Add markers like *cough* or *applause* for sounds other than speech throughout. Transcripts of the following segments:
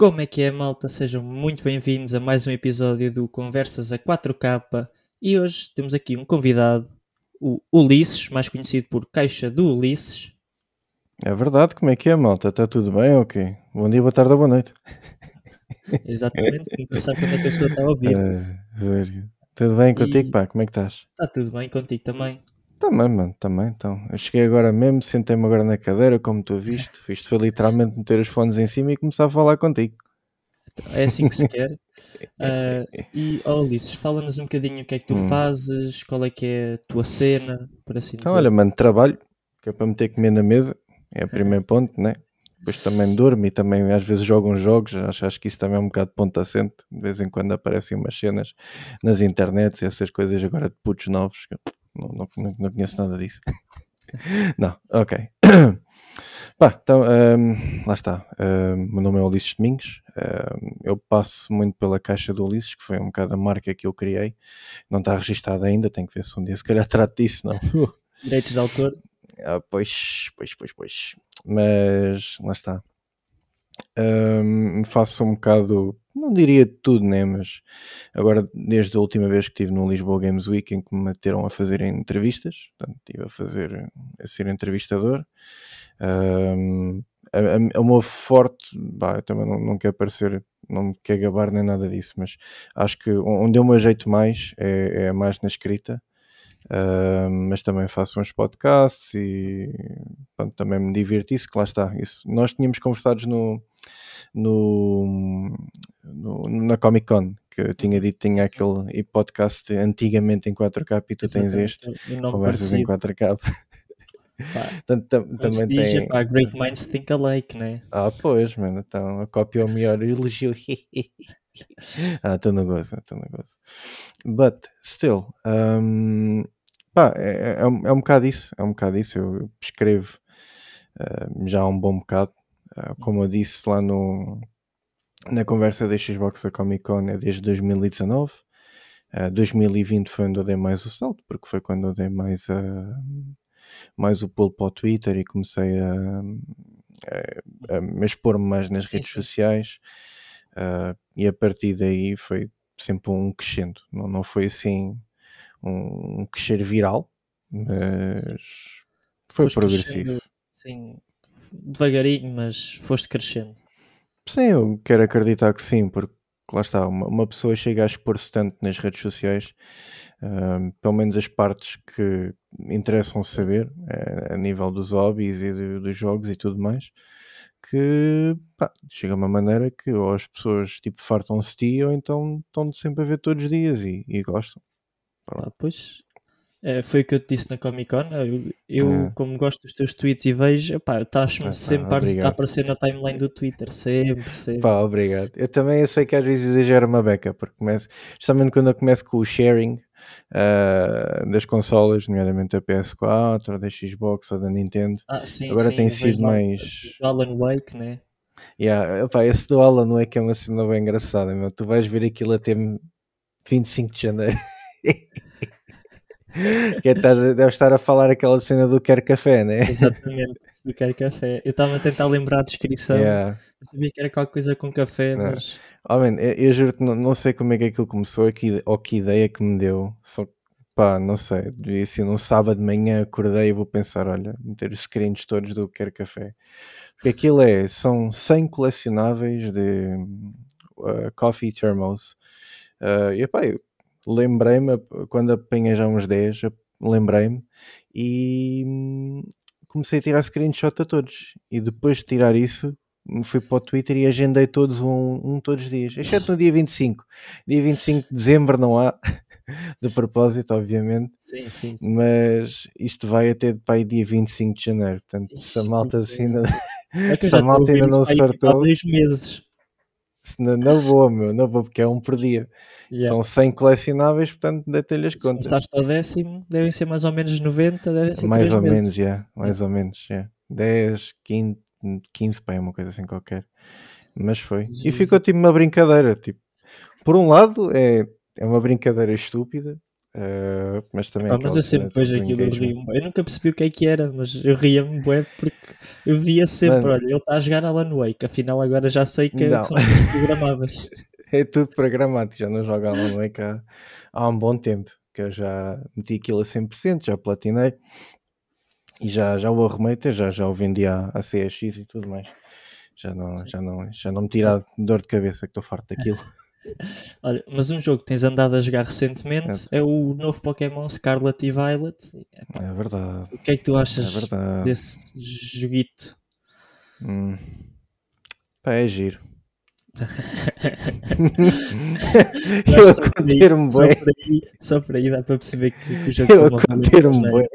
Como é que é, malta? Sejam muito bem-vindos a mais um episódio do Conversas a 4K. E hoje temos aqui um convidado, o Ulisses, mais conhecido por Caixa do Ulisses. É verdade, como é que é, malta? Está tudo bem? Ok. Bom dia, boa tarde ou boa noite. *laughs* Exatamente, nunca sabe quando é que a pessoa está a ouvir. *laughs* Uh, tudo bem contigo, E- pá? Como é que estás? Está tudo bem contigo também? Também, mano, também. Então, eu cheguei agora mesmo, sentei-me agora na cadeira, como tu viste. *laughs* Isto foi literalmente meter os fones em cima e começar a falar contigo. É assim que se quer. *laughs* Ah, e, ó Ulisses, fala-nos um bocadinho o que é que tu Hum. fazes, qual é que é a tua cena, por assim Então, dizer. olha, mano, trabalho, que é para meter comer na mesa, é o primeiro ponto, né? Depois também durmo e também às vezes jogo uns jogos, acho, acho que isso também é um bocado de ponto assente. De vez em quando aparecem umas cenas nas internets e essas coisas agora de putos novos, que não, não, não, conheço nada disso. *laughs* não, ok. *coughs* Pá, então, hum, lá está. Hum, meu nome é Ulisses Domingos. Hum, eu passo muito pela caixa do Ulisses, que foi um bocado a marca que eu criei. Não está registada ainda, tenho que ver se um dia se calhar *laughs* trato disso, não. Direitos de autor? Ah, pois, pois, pois, pois. Mas lá está. Hum, faço um bocado, não diria tudo, né? Mas agora, desde a última vez que estive no Lisboa Games Week, em que me meteram a fazer entrevistas, portanto, estive a fazer, a ser entrevistador. O meu forte, bah, eu também não, não quero parecer, não me quero gabar nem nada disso, mas acho que onde eu me ajeito mais é, é mais na escrita. Uh, mas também faço uns podcasts e pronto, também me divirto isso, que lá está. Isso. Nós tínhamos conversados no, no, no- na Comic Con, que eu tinha dito que tinha aquele e podcast antigamente em 4K e tu tens este, Exatamente, um nome conversas em parecido. 4K. Pá, Portanto, tam- também diz, tem. epá, Great Minds Think Alike, né? Ah, pois, mano, então a cópia é o melhor elogio. *laughs* ah, estou no gozo, estou no gozo. But, still, um, pá, é, é, um, é um bocado isso, é um bocado isso. Eu, eu escrevo uh, já há um bom bocado. Uh, como eu disse lá no, na conversa da Xbox da Comic Con, é desde 2019. Uh, 2020 foi onde eu dei mais o salto, porque foi quando eu dei mais, a, mais o pulo para o Twitter e comecei a, a, a me expor-me mais nas redes sim. sociais. Uh, e a partir daí foi sempre um crescendo, não, não foi assim um, um crescer viral, mas foi Foste progressivo. Sim, devagarinho, mas foste crescendo. Sim, eu quero acreditar que sim, porque lá está, uma, uma pessoa chega a expor-se tanto nas redes sociais, ahm, pelo menos as partes que interessam saber, a nível dos hobbies e do- dos jogos e tudo mais, que pá, chega uma maneira que ou as pessoas tipo fartam-se de ti ou então estão sempre a ver todos os dias e, e gostam. Pá, pois, é, foi o que eu te disse na Comic Con. Eu, eu, É. como gosto dos teus tweets e vejo, estás-me Ah, pá, sempre a- aparecer na timeline do Twitter. Sempre, sempre. Pá, obrigado. Eu também sei que às vezes exagero uma beca, porque começo, justamente quando eu começo com o sharing ah, das consolas, nomeadamente da PS4, ou da Xbox ou da Nintendo, Ah, sim, agora sim, tem eu sido mais. Alan Wake, né? Yeah, epá, esse do Alan é que é uma cena bem engraçada, meu. Tu vais ver aquilo até 25 de janeiro. *laughs* que é, estás deves estar a falar aquela cena do Quer Café, né? Exatamente, do Quero Café. Eu estava a tentar lembrar a descrição. Yeah. Eu sabia que era qualquer coisa com café, Não. mas Oh, man, eu, eu juro-te, não, não sei como é que aquilo começou que, ou que ideia que me deu. Só que, pá, não sei. E assim, num sábado de manhã acordei e vou pensar: olha, meter os screens todos do Quer Café. Porque aquilo é, são 100 colecionáveis de uh, coffee thermos. Uh, e pá, eu lembrei-me, quando apanhei já uns 10, eu lembrei-me e hum, comecei a tirar screenshot a todos. E depois de tirar isso, fui para o Twitter e agendei todos um, um todos os dias, exceto no dia 25. Dia 25 de dezembro não há, *laughs* de propósito, obviamente, sim, sim. sim. mas isto vai até para aí dia 25 de janeiro. Portanto, *laughs* se a malta assim, eu se a malta ainda não tipo, há dois meses. Se não, não vou, meu, não vou, porque é um por dia. Yeah. São 100 colecionáveis, portanto, deitei-lhe as Se contas. começaste ao décimo, devem ser mais ou menos 90, devem ser Mais ou meses. menos, yeah, mais ou menos, yeah. 10, 15, 15, pá, é uma coisa assim qualquer. Mas foi. E Jesus. ficou tipo uma brincadeira, tipo, por um lado é, é uma brincadeira estúpida, Uh, mas também Pá, mas eu sempre vejo aquilo e rio Eu nunca percebi o que é que era, mas eu ria-me bué porque eu via sempre, olha, ele está a jogar Alan Wake, afinal agora já sei que, que são coisas programáveis. *laughs* é tudo programado, já não jogo Alan Wake há, há um bom tempo, que eu já meti aquilo a 100%, já platinei e já, já o arrumei, já, já o vendi à, à CX e tudo mais. Já não, já, não, já não me tira dor de cabeça que estou farto daquilo. *laughs* *laughs* Olha, mas um jogo que tens andado a jogar recentemente é, é o novo Pokémon Scarlet e Violet. É verdade. O que é que tu achas é desse joguito? Hum. Pá, é giro. *laughs* eu só, por aí, só, por aí, só por aí dá para perceber que, que o jogo eu conter-me bem.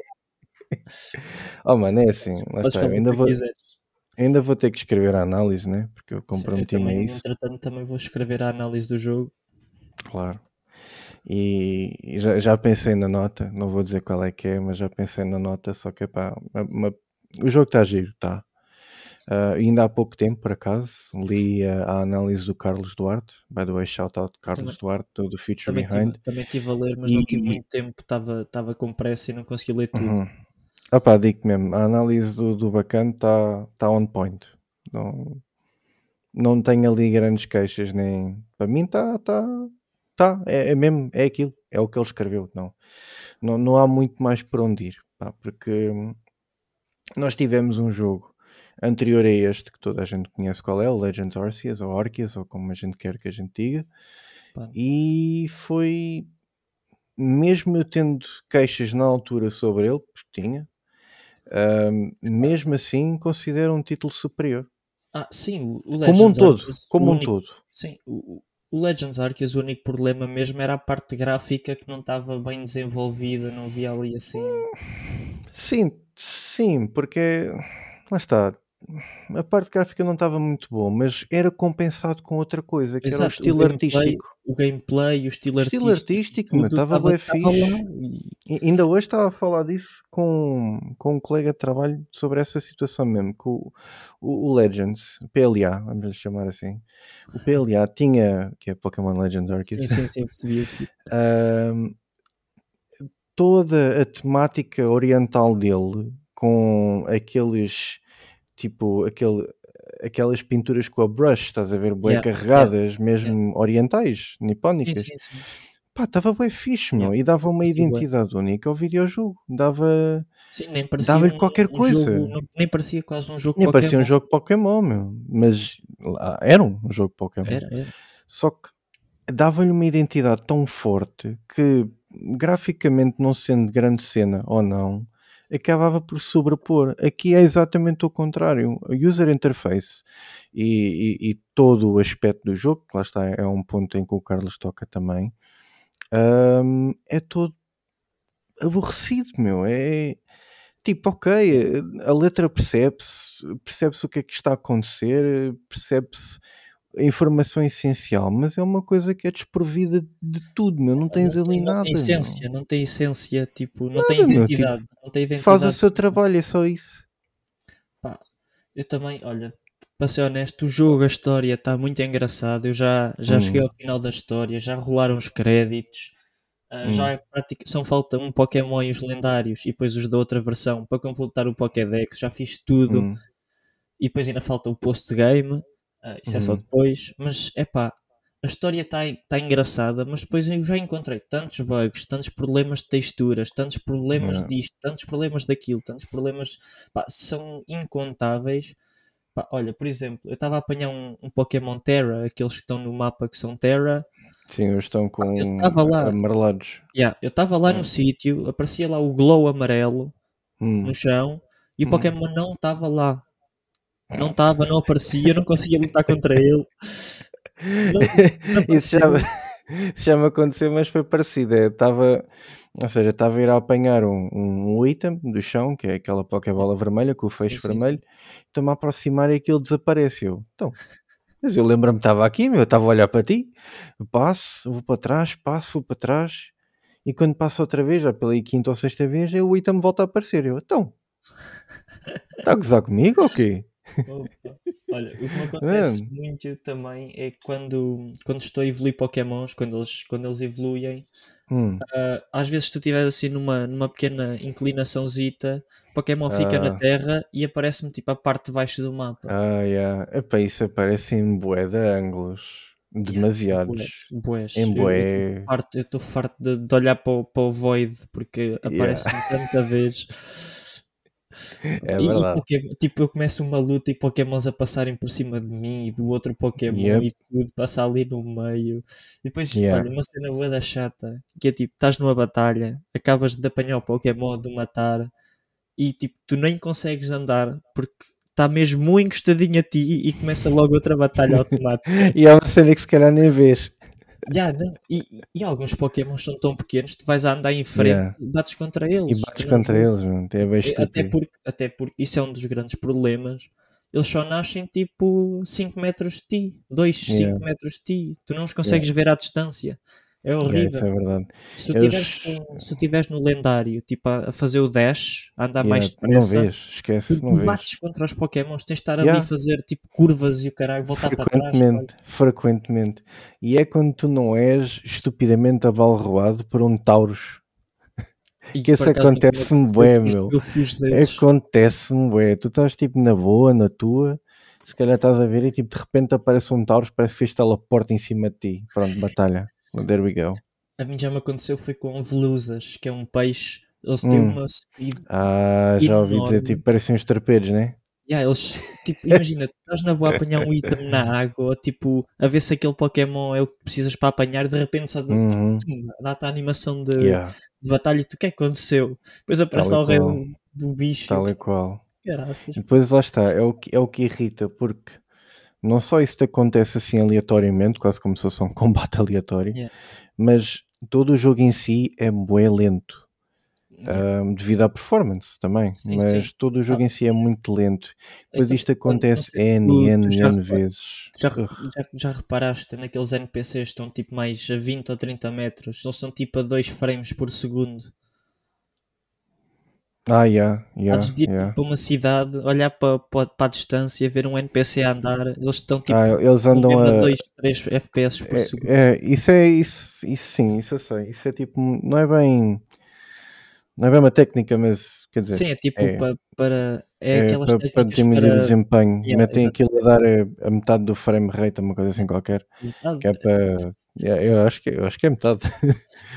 Oh mano, é assim, lá está, ainda vou, ainda vou ter que escrever a análise, né? Porque eu comprometi-me a isso. Entretanto, também vou escrever a análise do jogo. Claro. E, e já, já, pensei na nota, não vou dizer qual é que é, mas já pensei na nota, só que pá, uma, uma, o jogo está giro, tá. Uh, ainda há pouco tempo, por acaso, li a, a, análise do Carlos Duarte. By the way, shout out Carlos também, Duarte, do, do Future também Behind. Tive, também estive a ler, mas e, não tive muito tempo, estava com pressa e não consegui ler tudo. Uhum. Ah pá, digo mesmo, a análise do, do bacana está tá on point. Não, não tenho ali grandes queixas, nem. Para mim está. Tá, tá, é, é, mesmo, é aquilo, é o que ele escreveu. Não, não, não há muito mais por onde ir, pá, porque nós tivemos um jogo anterior a este que toda a gente conhece qual é, o Legends Arceus ou Arceus, ou como a gente quer que a gente diga, pá. e foi mesmo eu tendo queixas na altura sobre ele, porque tinha, um, mesmo assim considero um título superior. Ah, sim, o Legends como um todo, Arceus, como único, um todo. Sim, o, o Legends Arceus o único problema mesmo era a parte gráfica que não estava bem desenvolvida, não via ali assim. Sim, sim, porque lá está, a parte gráfica não estava muito boa, mas era compensado com outra coisa, que Exato, era o estilo o gameplay, artístico. O gameplay, o estilo, o estilo artístico. artístico estava bem fixe. E... Ainda hoje estava a falar disso com, com um colega de trabalho sobre essa situação mesmo, que o, o, o Legends, o PLA, vamos lhe chamar assim, o PLA tinha, que é Pokémon Legends Arceus. Sim, sim, sim, percebi, sim. *laughs* toda a temática oriental dele, com aqueles tipo aquele, aquelas pinturas com a brush, estás a ver, bem yeah, carregadas, yeah, mesmo yeah. orientais, nipónicas. Sim, sim, sim. Pá, estava bem fixe, meu, e dava uma identidade bem. única ao videojogo. Dava. Sim, nem parecia dava-lhe um, qualquer um coisa. Jogo, nem parecia quase um jogo Nem Pokémon. parecia um jogo Pokémon, meu. Mas era um jogo Pokémon. Era, era. Só que dava-lhe uma identidade tão forte que, graficamente, não sendo grande cena ou não, acabava por sobrepor. Aqui é exatamente o contrário. O user interface e, e, e, todo o aspecto do jogo, que lá está, é um ponto em que o Carlos toca também, um, é todo aborrecido, meu. É tipo, ok, a letra percebe-se, percebe-se o que é que está a acontecer, percebe-se informação essencial, mas é uma coisa que é desprovida de tudo, meu. Não tens não ali tem, nada. Não tem essência, meu. não tem essência, tipo, não nada, tem identidade. Meu, tipo, não tem identidade. Faz o seu trabalho, é só isso. Pá, eu também, olha, para ser honesto, o jogo, a história está muito engraçado. Eu já, já hum. cheguei ao final da história, já rolaram os créditos. Uh, hum. Já é prática, são falta um Pokémon e os lendários e depois os da outra versão para completar o Pokédex. Já fiz tudo hum. e depois ainda falta o post-game. Uh, isso uhum. é só uhum. depois, mas é pá, a história está tá engraçada, mas depois eu já encontrei tantos bugs, tantos problemas de texturas, tantos problemas uhum. disto, tantos problemas daquilo, tantos problemas pá, são incontáveis. Pá, olha, por exemplo, eu estava a apanhar um, um, Pokémon Terra, aqueles que estão no mapa que são Terra. Sim, eles estão com lá, amarelados. Yeah, eu estava lá no hum. sítio, aparecia lá o glow amarelo hum. no chão e o hum. Pokémon não estava lá. Não estava, não aparecia, não conseguia lutar contra ele. Não, isso, *laughs* já, *laughs* já me aconteceu, mas foi parecido. Estava, ou seja, estava a ir a apanhar um, um, item do chão, que é aquela Pokébola vermelha com o feixe sim, vermelho, estou-me a aproximar e aquilo desapareceu. Então, mas eu lembro-me, estava aqui, eu estava a olhar para ti, passo, vou para trás, passo, vou para trás, e quando passo outra vez, já pela quinta ou sexta vez, o item volta a aparecer. Eu, então, está a gozar comigo ou quê? Olha, o que me *laughs* acontece muito também é quando, quando estou a evoluir Pokémons, quando eles, quando eles evoluem, Hum. Uh, às vezes tu estiveres assim numa, numa pequena inclinaçãozita, Pokémon fica na Ah. Terra e aparece-me tipo a parte de baixo do mapa. Ah, yeah. Epá, isso aparece em bué de ângulos. Demasiados. Bués. Em bué. estou farto, eu estou farto de, de olhar para o, para o Void porque aparece-me tanta vez. *laughs* É E- verdade. Tipo, eu começo uma luta e Pokémons a passarem por cima de mim e do outro Pokémon Yep. e tudo, passa ali no meio. E depois, Yeah. olha, uma cena boa da chata, que é tipo, estás numa batalha, acabas de apanhar o Pokémon, de matar, e tipo, tu nem consegues andar porque está mesmo muito encostadinho a ti e começa logo outra batalha *laughs* automática. E é uma cena que se calhar nem vês. Não. E, e- alguns Pokémon são tão pequenos, tu vais a andar em frente Yeah. e bates contra eles. E bates contra eles, mano. É bem É, Até porque, até porque isso é um dos grandes problemas. Eles só nascem tipo 5 metros de ti, 2, 5 Yeah. metros de ti. Tu não os consegues ver à distância. É Yeah, horrível. isso é verdade. Se tu Eles- tiveres com- se tu tiveres no lendário, tipo a, fazer o dash, a andar Yeah, mais não depressa, vês, esquece, tu não vês. bates contra os Pokémons, tens de estar ali Yeah. a fazer tipo curvas e o caralho, voltar para trás. Frequentemente, frequentemente. E é quando tu não és estupidamente abalroado por um Taurus. E Que isso acontece-me bué, meu. Acontece-me, ué. Tu estás tipo na boa, na tua, se calhar estás a ver e tipo de repente aparece um Taurus, parece que fez teleporte em cima de ti. Pronto, batalha. There we go. A mim já me aconteceu foi com velusas, que é um peixe. Eles têm Hum. uma speed Ah, já ouvi dizer, tipo, parecem uns torpedos, né? Yeah, eles, tipo, imagina, tu estás na boa a apanhar um item na água, tipo, a ver se aquele Pokémon é o que precisas para apanhar, de repente só de- Uhum. dá-te a animação de, Yeah, de batalha e tu, o que é que aconteceu? Depois aparece lá o rei do, do bicho. tal e qual. Caraças. Depois lá está, é o, que, é o que irrita, porque não só isso te acontece assim aleatoriamente, quase como se fosse um *laughs* combate aleatório, Yeah. mas todo o jogo em si é bué lento. Yeah. ahm, devido à performance também, Sim, mas sim. todo o jogo Ah, em si é muito lento. Depois Então, isto acontece N, N, tu já N vezes. Já, já, já reparaste naqueles NPCs que estão tipo mais a 20 ou 30 metros? Eles são tipo a 2 frames por segundo. Ah, yeah, yeah, Antes de ir yeah. tipo, para uma cidade, olhar para, para, para a distância, ver um NPC a andar, eles estão tipo Ah, eles andam a. 2, 3 FPS por segundo. É, é, isso é isso, isso sim, isso eu sei. Isso é tipo, não é bem. Não é bem uma técnica, mas quer dizer, Sim, é tipo é. para, para. É, é aquelas para, para diminuir o para. desempenho. Yeah, Metem aquilo a dar a, a metade do frame rate, uma coisa assim qualquer. Metade. Que é para. Eu, acho que, eu acho que é metade.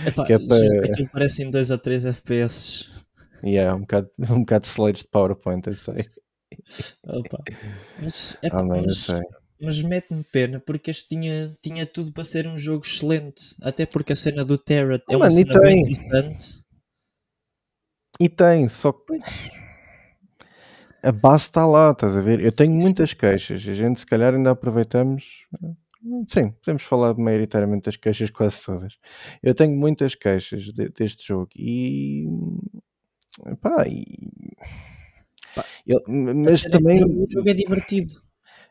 Epá, *laughs* que é para- Aquilo parece em 2 a 3 FPS. Yeah, um bocado, *laughs* um bocado de slides de PowerPoint, eu sei. Opa. Mas, epá, Ah, mano, eu mas, sei. mas mete-me pena porque este tinha, tinha tudo para ser um jogo excelente. Até porque a cena do Terra é uma mano, e cena bem interessante. E tem, só que a base está lá, estás a ver? Eu tenho muitas queixas, a gente se calhar ainda aproveitamos. Sim, podemos falar maioritariamente das queixas, quase todas. Eu tenho muitas queixas de- deste jogo e. Pá, e... Pá, eu- mas também. o jogo, o jogo é divertido.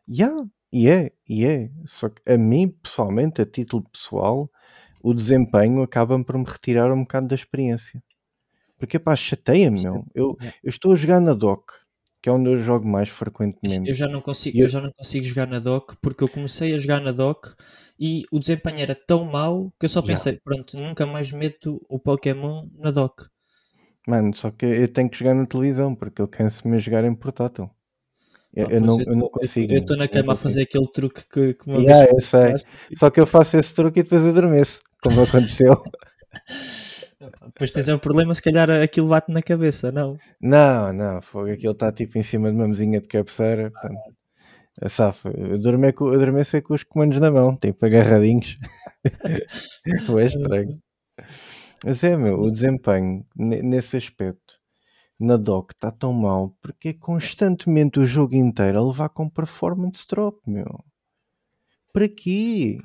Yeah, e é, e é. Só que a mim, pessoalmente, a título pessoal, o desempenho acaba por me retirar um bocado da experiência. Porque, pá, chateia-me, meu. Eu, Yeah. eu estou a jogar na dock, que é onde eu jogo mais Eu frequentemente. já não consigo, eu- eu já não consigo jogar na dock porque eu comecei a jogar na dock e o desempenho era tão mau que eu só Yeah. pensei, pronto, nunca mais meto o Pokémon na dock. Mano, só que eu tenho que jogar na televisão, porque eu canso-me a jogar em portátil. Eu, eu não, eu eu não consigo. Eu estou na cama a fazer aquele truque que, que uma Yeah, vez eu sei. Só que eu faço esse truque e depois adormeço, como aconteceu. *laughs* Depois tens é o problema, se calhar aquilo bate na cabeça, não? Não, não, fogo, aquilo está tipo em cima de uma mesinha de cabeceira, portanto, a safa. Eu dormi com, eu é com os comandos na mão, tipo agarradinhos. *laughs* Foi estranho. *laughs* Mas é, meu, o desempenho ne- nesse aspecto na dock está tão mal porque é constantemente o jogo inteiro a levar com performance drop, meu. Para quê?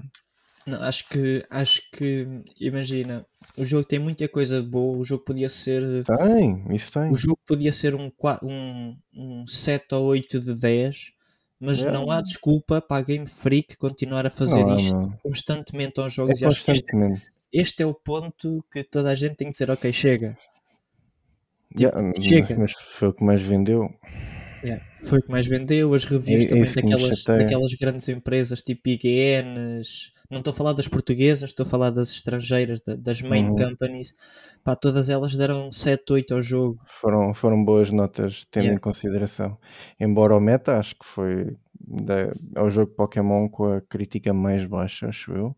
Não, acho que, acho que, imagina, o jogo tem muita coisa boa, o jogo podia ser, Tem, isso tem. o jogo podia ser um, qua- um, um 7 ou 8 de 10, mas Yeah. não há desculpa para a Game Freak continuar a fazer Não há, isto meu. constantemente aos É jogos e acho que este, constantemente. Este é o ponto que toda a gente tem que dizer, ok, chega. Yeah, tipo, chega. mas foi o que mais vendeu. Yeah, foi o que mais vendeu, as reviews É- também daquelas, daquelas grandes empresas tipo IGNs, não estou a falar das portuguesas, estou a falar das estrangeiras, da- das main Uhum. companies, pá, todas elas deram 7, 8 ao jogo. Foram, foram boas notas, tendo Yeah. em consideração. Embora o Meta, acho que foi da, é o jogo Pokémon com a crítica mais baixa, acho eu.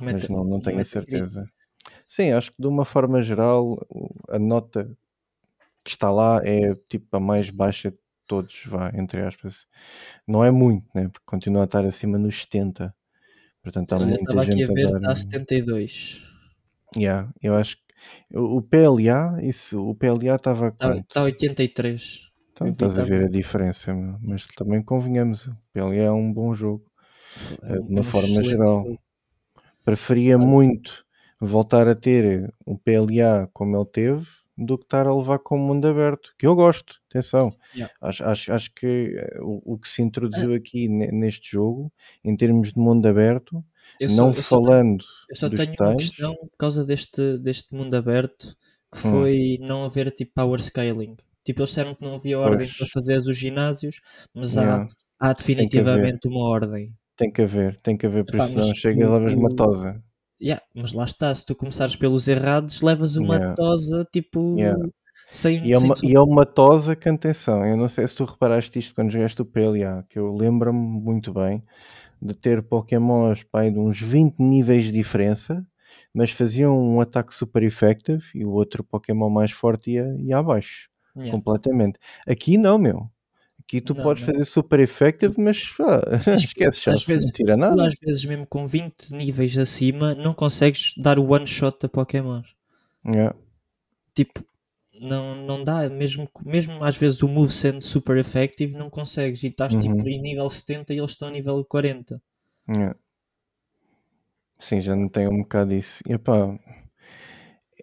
Mas não, não tenho a certeza. Sim, acho que de uma forma geral, a nota que está lá é tipo a mais baixa de todos, vá, entre aspas. Não é muito, né? Porque continua a estar acima nos 70. Portanto, há Olha, muita estava aqui gente a a ver, dar. está a 72. Yeah, eu acho que o PLA, isso, o PLA estava Está, está a 83. Então eu vi estás a ver a diferença, meu. mas também convenhamos, o PLA é um bom jogo, É eh, um- de uma é um forma geral. jogo. Preferia muito voltar a ter um PLA como ele teve do que estar a levar com o mundo aberto, que eu gosto, atenção. Yeah. Acho, acho, acho que eh, o, o que se introduziu aqui ne- neste jogo, em termos de mundo aberto, Eu só, não eu só tenho, falando eu só dos tenho uma detalhes, questão por causa deste, deste mundo aberto que Hum. foi não haver tipo power scaling. Tipo, eles disseram que não havia ordem Pois. para fazer os ginásios, mas Yeah, há, há definitivamente uma ordem. Tem que haver, tem que haver, porque senão chega e levas uma tosa. Yeah, mas lá está, se tu começares pelos errados, levas uma Yeah. tosa tipo Yeah. sem, E é, uma, e é uma tosa que, atenção, eu não sei se tu reparaste isto quando jogaste o PLA, que eu lembro-me muito bem de ter Pokémons pai, de uns 20 níveis de diferença, mas faziam um ataque super effective e o outro Pokémon mais forte ia, ia abaixo, Yeah. completamente. Aqui não, meu. Aqui tu Não, podes não. fazer super effective, mas ah, *laughs* esquece já, às vezes- não tira nada. às vezes mesmo com 20 níveis acima não consegues dar o one shot a Pokémons. Yeah. Tipo, não, não dá, mesmo, mesmo às vezes o move sendo super effective, não consegues. E estás tipo Uhum. em nível 70 e eles estão a nível 40. Yeah. Sim, já não tem um bocado isso. E epá,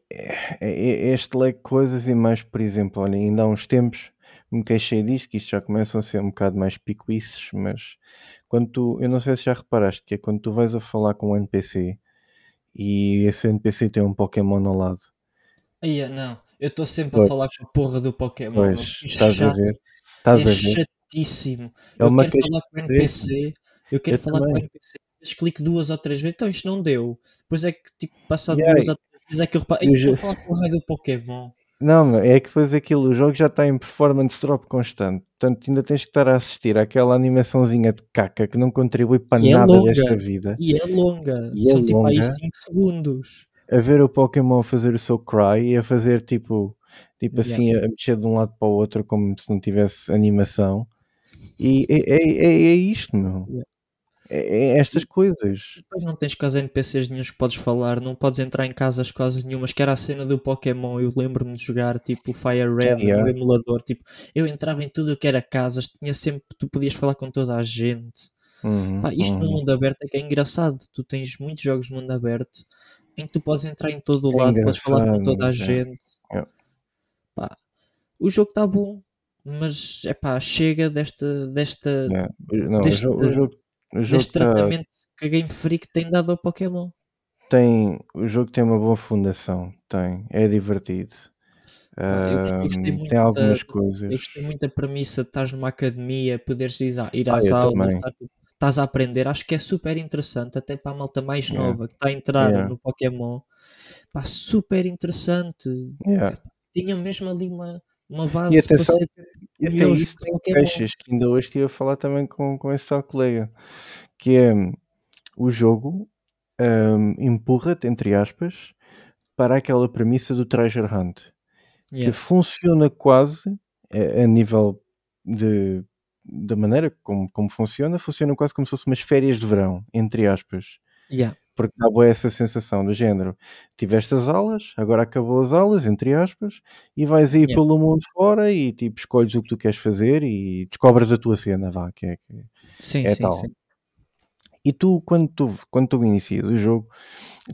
é- é- este leque de coisas e mais, por exemplo, olha, ainda há uns tempos me queixei disto, que isto já começam a ser um bocado mais picuices, mas quando tu, eu não sei se já reparaste, que é quando tu vais a falar com um NPC e esse NPC tem um Pokémon ao lado, Aí, é, não, eu estou sempre a Pois. falar com a porra do Pokémon. pois, estás a ver, estás é a ver, chatíssimo. é Eu quero falar com o. NPC, eu quero Eu falar com o também. NPC. Clico duas ou três vezes, então isto não deu. Depois é que, tipo, passado Yeah, duas ou três vezes é que eu reparo, eu "Ei, estou já- a falar com o raio do Pokémon. Não, é que depois aquilo, o jogo já está em performance drop constante. Portanto, ainda tens que estar a assistir àquela animaçãozinha de caca que não contribui para E é nada longa. desta vida. E é longa, E é são tipo aí longa. 5 segundos. A ver o Pokémon fazer o seu cry e a fazer tipo, tipo Yeah. assim, a mexer de um lado para o outro como se não tivesse animação. E é, é, é, é isto, meu. Yeah. É, é estas coisas. Depois não tens quase NPCs nenhums que podes falar, não podes entrar em casas quase nenhumas, que era a cena do Pokémon. Eu lembro-me de jogar tipo Fire Red Yeah. no emulador. Tipo, eu entrava em tudo o que era casas, tinha sempre, tu podias falar com toda a gente. Uhum, Pá, isto no uhum. mundo aberto é que é engraçado. Tu tens muitos jogos no mundo aberto em que tu podes entrar em todo o É lado, podes falar com toda a é. gente. É. Pá, o jogo está bom, mas é pá, chega desta, desta. Não, deste- o jogo, deste tá- tratamento que a Game Freak tem dado ao Pokémon. tem, o jogo tem uma boa fundação, tem, é divertido. Eu gostei- muito tem algumas da- coisas. Eu gostei muito da premissa de estás numa academia, poderes ir, ir Ah, às aulas, tipo, estás a aprender. Acho que é super interessante, até para a malta mais Yeah. nova que está a entrar Yeah. no Pokémon. Pá, super interessante. Yeah. Tinha mesmo ali uma, uma E base para atenção, ser E até isso Pokémon. queixas, que ainda hoje estive a falar também com, com esse tal colega, que é o jogo hum, empurra-te, entre aspas, para aquela premissa do treasure hunt, que Yeah. funciona quase a, a nível de da maneira como, como funciona, funciona quase como se fosse umas férias de verão, entre aspas. Yeah. Porque boa essa sensação do género. Tiveste as aulas, agora acabou as aulas, entre aspas, e vais aí Yeah. pelo mundo fora e tipo escolhes o que tu queres fazer e descobres a tua cena, vá, que é, que Sim, é sim, tal. sim. E tu, quando tu, quando tu inicias o jogo,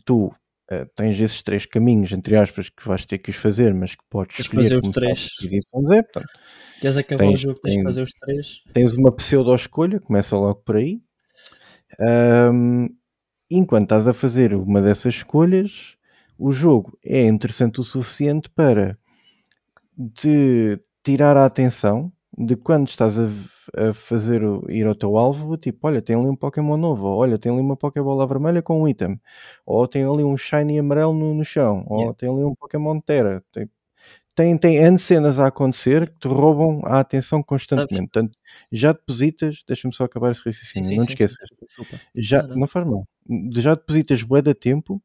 tu eh, tens esses três caminhos, entre aspas, que vais ter que os fazer, mas que podes Tens escolher fazer os três. portanto, Queres acabar o Tens- jogo, tens que tens- fazer os três. tens uma pseudo-escolha, começa logo por aí. Ahm, enquanto estás a fazer uma dessas escolhas, o jogo é interessante o suficiente para te tirar a atenção de quando estás a, a fazer ir ao teu alvo, tipo, olha, tem ali um Pokémon novo, ou, olha, tem ali uma Pokébola vermelha com um item, ou tem ali um Shiny amarelo no, no chão, ou Yeah. tem ali um Pokémon Terra. Tem, tem, tem N cenas a acontecer que te roubam a atenção constantemente. Portanto, já depositas, deixa-me só acabar esse raciocínio, sim, não te sim, esqueças. Já, não. faz mal. Já depositas bué de tempo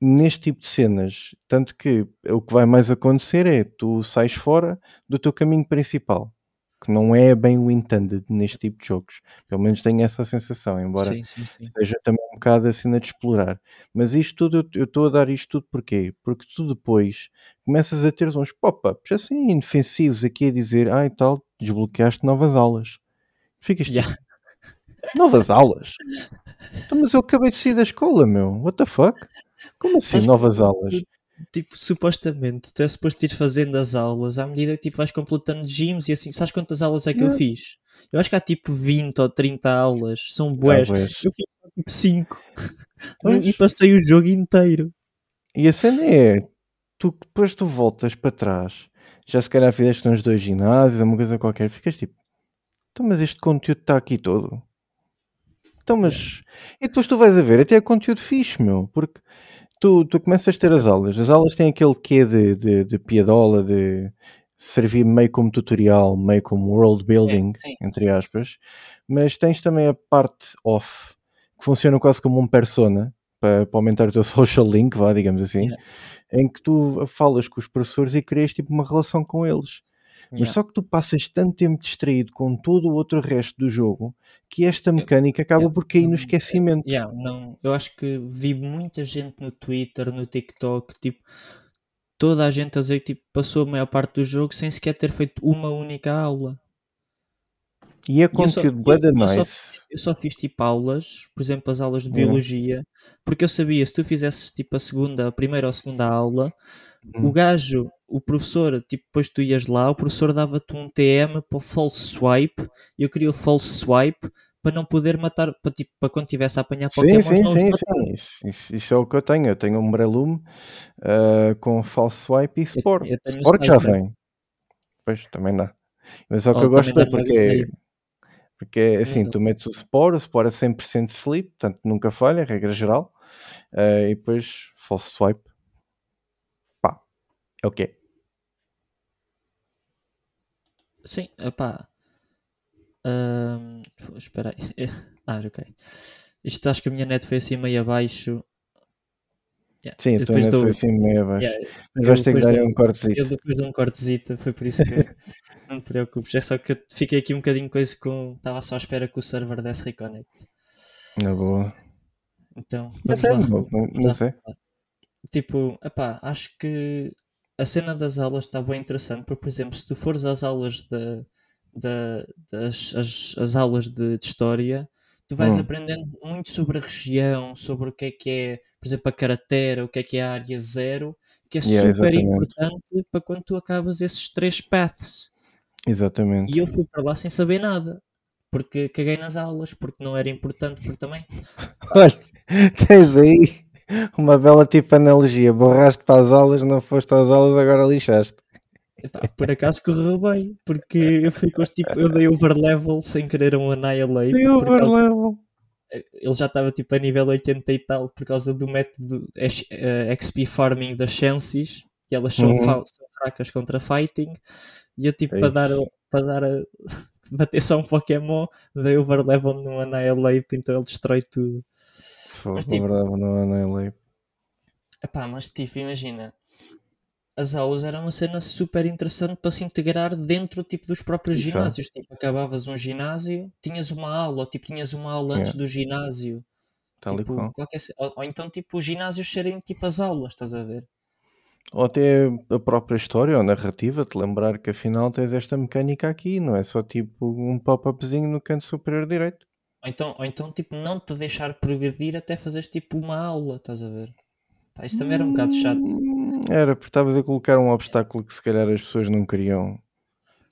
neste tipo de cenas. Tanto que o que vai mais acontecer é tu sais fora do teu caminho principal. Que não é bem o intended neste tipo de jogos. Pelo menos tenho essa sensação, embora Sim, sim, sim. seja também um bocado a cena de explorar. Mas isto tudo, eu- estou a dar isto tudo porquê? Porque tu depois começas a ter uns pop-ups assim indefensivos aqui a dizer, ah e tal, desbloqueaste novas aulas. Ficas tipo, Yeah. novas aulas? *laughs* Então, mas eu acabei de sair da escola, meu. What the fuck? Como assim, novas aulas? tu- Tipo, supostamente, tu é suposto ir fazendo as aulas à medida que tipo, vais completando gyms e assim. Sabes quantas aulas é que eu Yeah. fiz? Eu acho que há tipo 20 ou 30 aulas. São Ah, bués. bués. Eu fiz tipo 5. *laughs* Pois. E passei o jogo inteiro. E a cena é, tu, depois tu voltas para trás, já se calhar fizeste uns dois ginásios, uma coisa qualquer, ficas tipo, então mas este conteúdo está aqui todo. Então mas... E depois tu vais a ver, até é conteúdo fixe, meu, porque tu, tu começas a ter as aulas, as aulas têm aquele quê de, de, de piadola, de servir meio como tutorial, meio como world building, É, sim, entre aspas, mas tens também a parte off, que funciona quase como um persona, para, para aumentar o teu *laughs* social link, vá, digamos assim, Yeah. em que tu falas com os professores e crias tipo uma relação com eles. Mas só que tu passas tanto tempo distraído com todo o outro resto do jogo que esta mecânica acaba yeah, por cair no esquecimento. Yeah, não, eu acho que vi muita gente no Twitter, no TikTok, tipo, toda a gente a dizer que tipo, passou a maior parte do jogo sem sequer ter feito uma única aula. E é conteúdo bué eu, da eu só eu só fiz tipo aulas, por exemplo, as aulas de biologia, porque eu sabia se tu fizesses tipo a segunda, a primeira ou a segunda aula, o Hum. gajo, o professor, tipo, depois tu ias lá, o professor dava-te um TM para o false swipe, e eu queria o false swipe para não poder matar, para, tipo, para quando tivesse a apanhar Sim, Pokémons sim, não sim, sim. Isso, isso- isso é o que eu tenho. Eu tenho um Breloom ah, com false swipe e Eu, Spore. eu Spore que já vem. Pois, também dá. Mas é o que Ou eu gosto é porque, porque é assim, Então, tu metes o Spore, o Spore é 100% sleep, portanto nunca falha, regra geral. ah, e depois false swipe. Pá, é o que é. Sim. Ahm, f- espera aí. *laughs* Ah, ok. Isto acho que a minha net foi assim meio abaixo. Yeah, Sim, eu a tua depois dou. foi assim meio abaixo. yeah, Mas vais ter que dar um cortezito. Eu depois dou um cortezito, foi por isso que *laughs* não te preocupes. É só que eu fiquei aqui um bocadinho coisa com. Estava só à espera que o server desse reconnect. Na boa. Então, vamos é, lá. não, não, vamos lá não sei. recuar. Tipo, epá, acho que a cena das aulas está bem interessante, porque, por exemplo, se tu fores às aulas de, da- das as, as aulas de, de história, tu vais Hum. aprendendo muito sobre a região, sobre o que é que é, por exemplo, a caractera, o que é que é a área zero, que é Yeah, super exatamente. importante para quando tu acabas esses três paths. Exatamente. E eu fui para lá sem saber nada, porque caguei nas aulas, porque não era importante, porque também *laughs* Olha, tens aí uma bela tipo analogia. Borraste para as aulas, não foste às aulas, agora lixaste. Epá, por acaso correu bem, porque eu fui com os tipo, eu dei overlevel sem querer um Annihilate, causa, overlevel. ele já estava tipo a nível 80 e tal, por causa do método X- eh, XP farming das Chances, e elas são, Uhum. são fracas contra fighting, e eu tipo para dar, para dar a, *laughs* bater só um Pokémon, dei overlevel no Annihilate, então ele destrói tudo. Fogo, Mas, tipo, overlevel não anelei. Epá, mas tipo, imagina, as aulas eram uma cena super interessante para se integrar dentro tipo, dos próprios é. ginásios. Tipo, acabavas um ginásio, tinhas uma aula, ou tipo, tinhas uma aula antes Yeah. do ginásio. Tal Tipo, qual. qualquer ou, ou então tipo, os ginásios serem tipo as aulas, estás a ver? Ou até a própria história ou narrativa, te lembrar que afinal tens esta mecânica aqui, não é só tipo um pop-upzinho no canto superior direito. Ou então, ou então tipo, não te deixar progredir até fazeres tipo uma aula, estás a ver? Pá, isso também era um bocado chato. Hum, Era, porque estavas a colocar um obstáculo que se calhar as pessoas não queriam,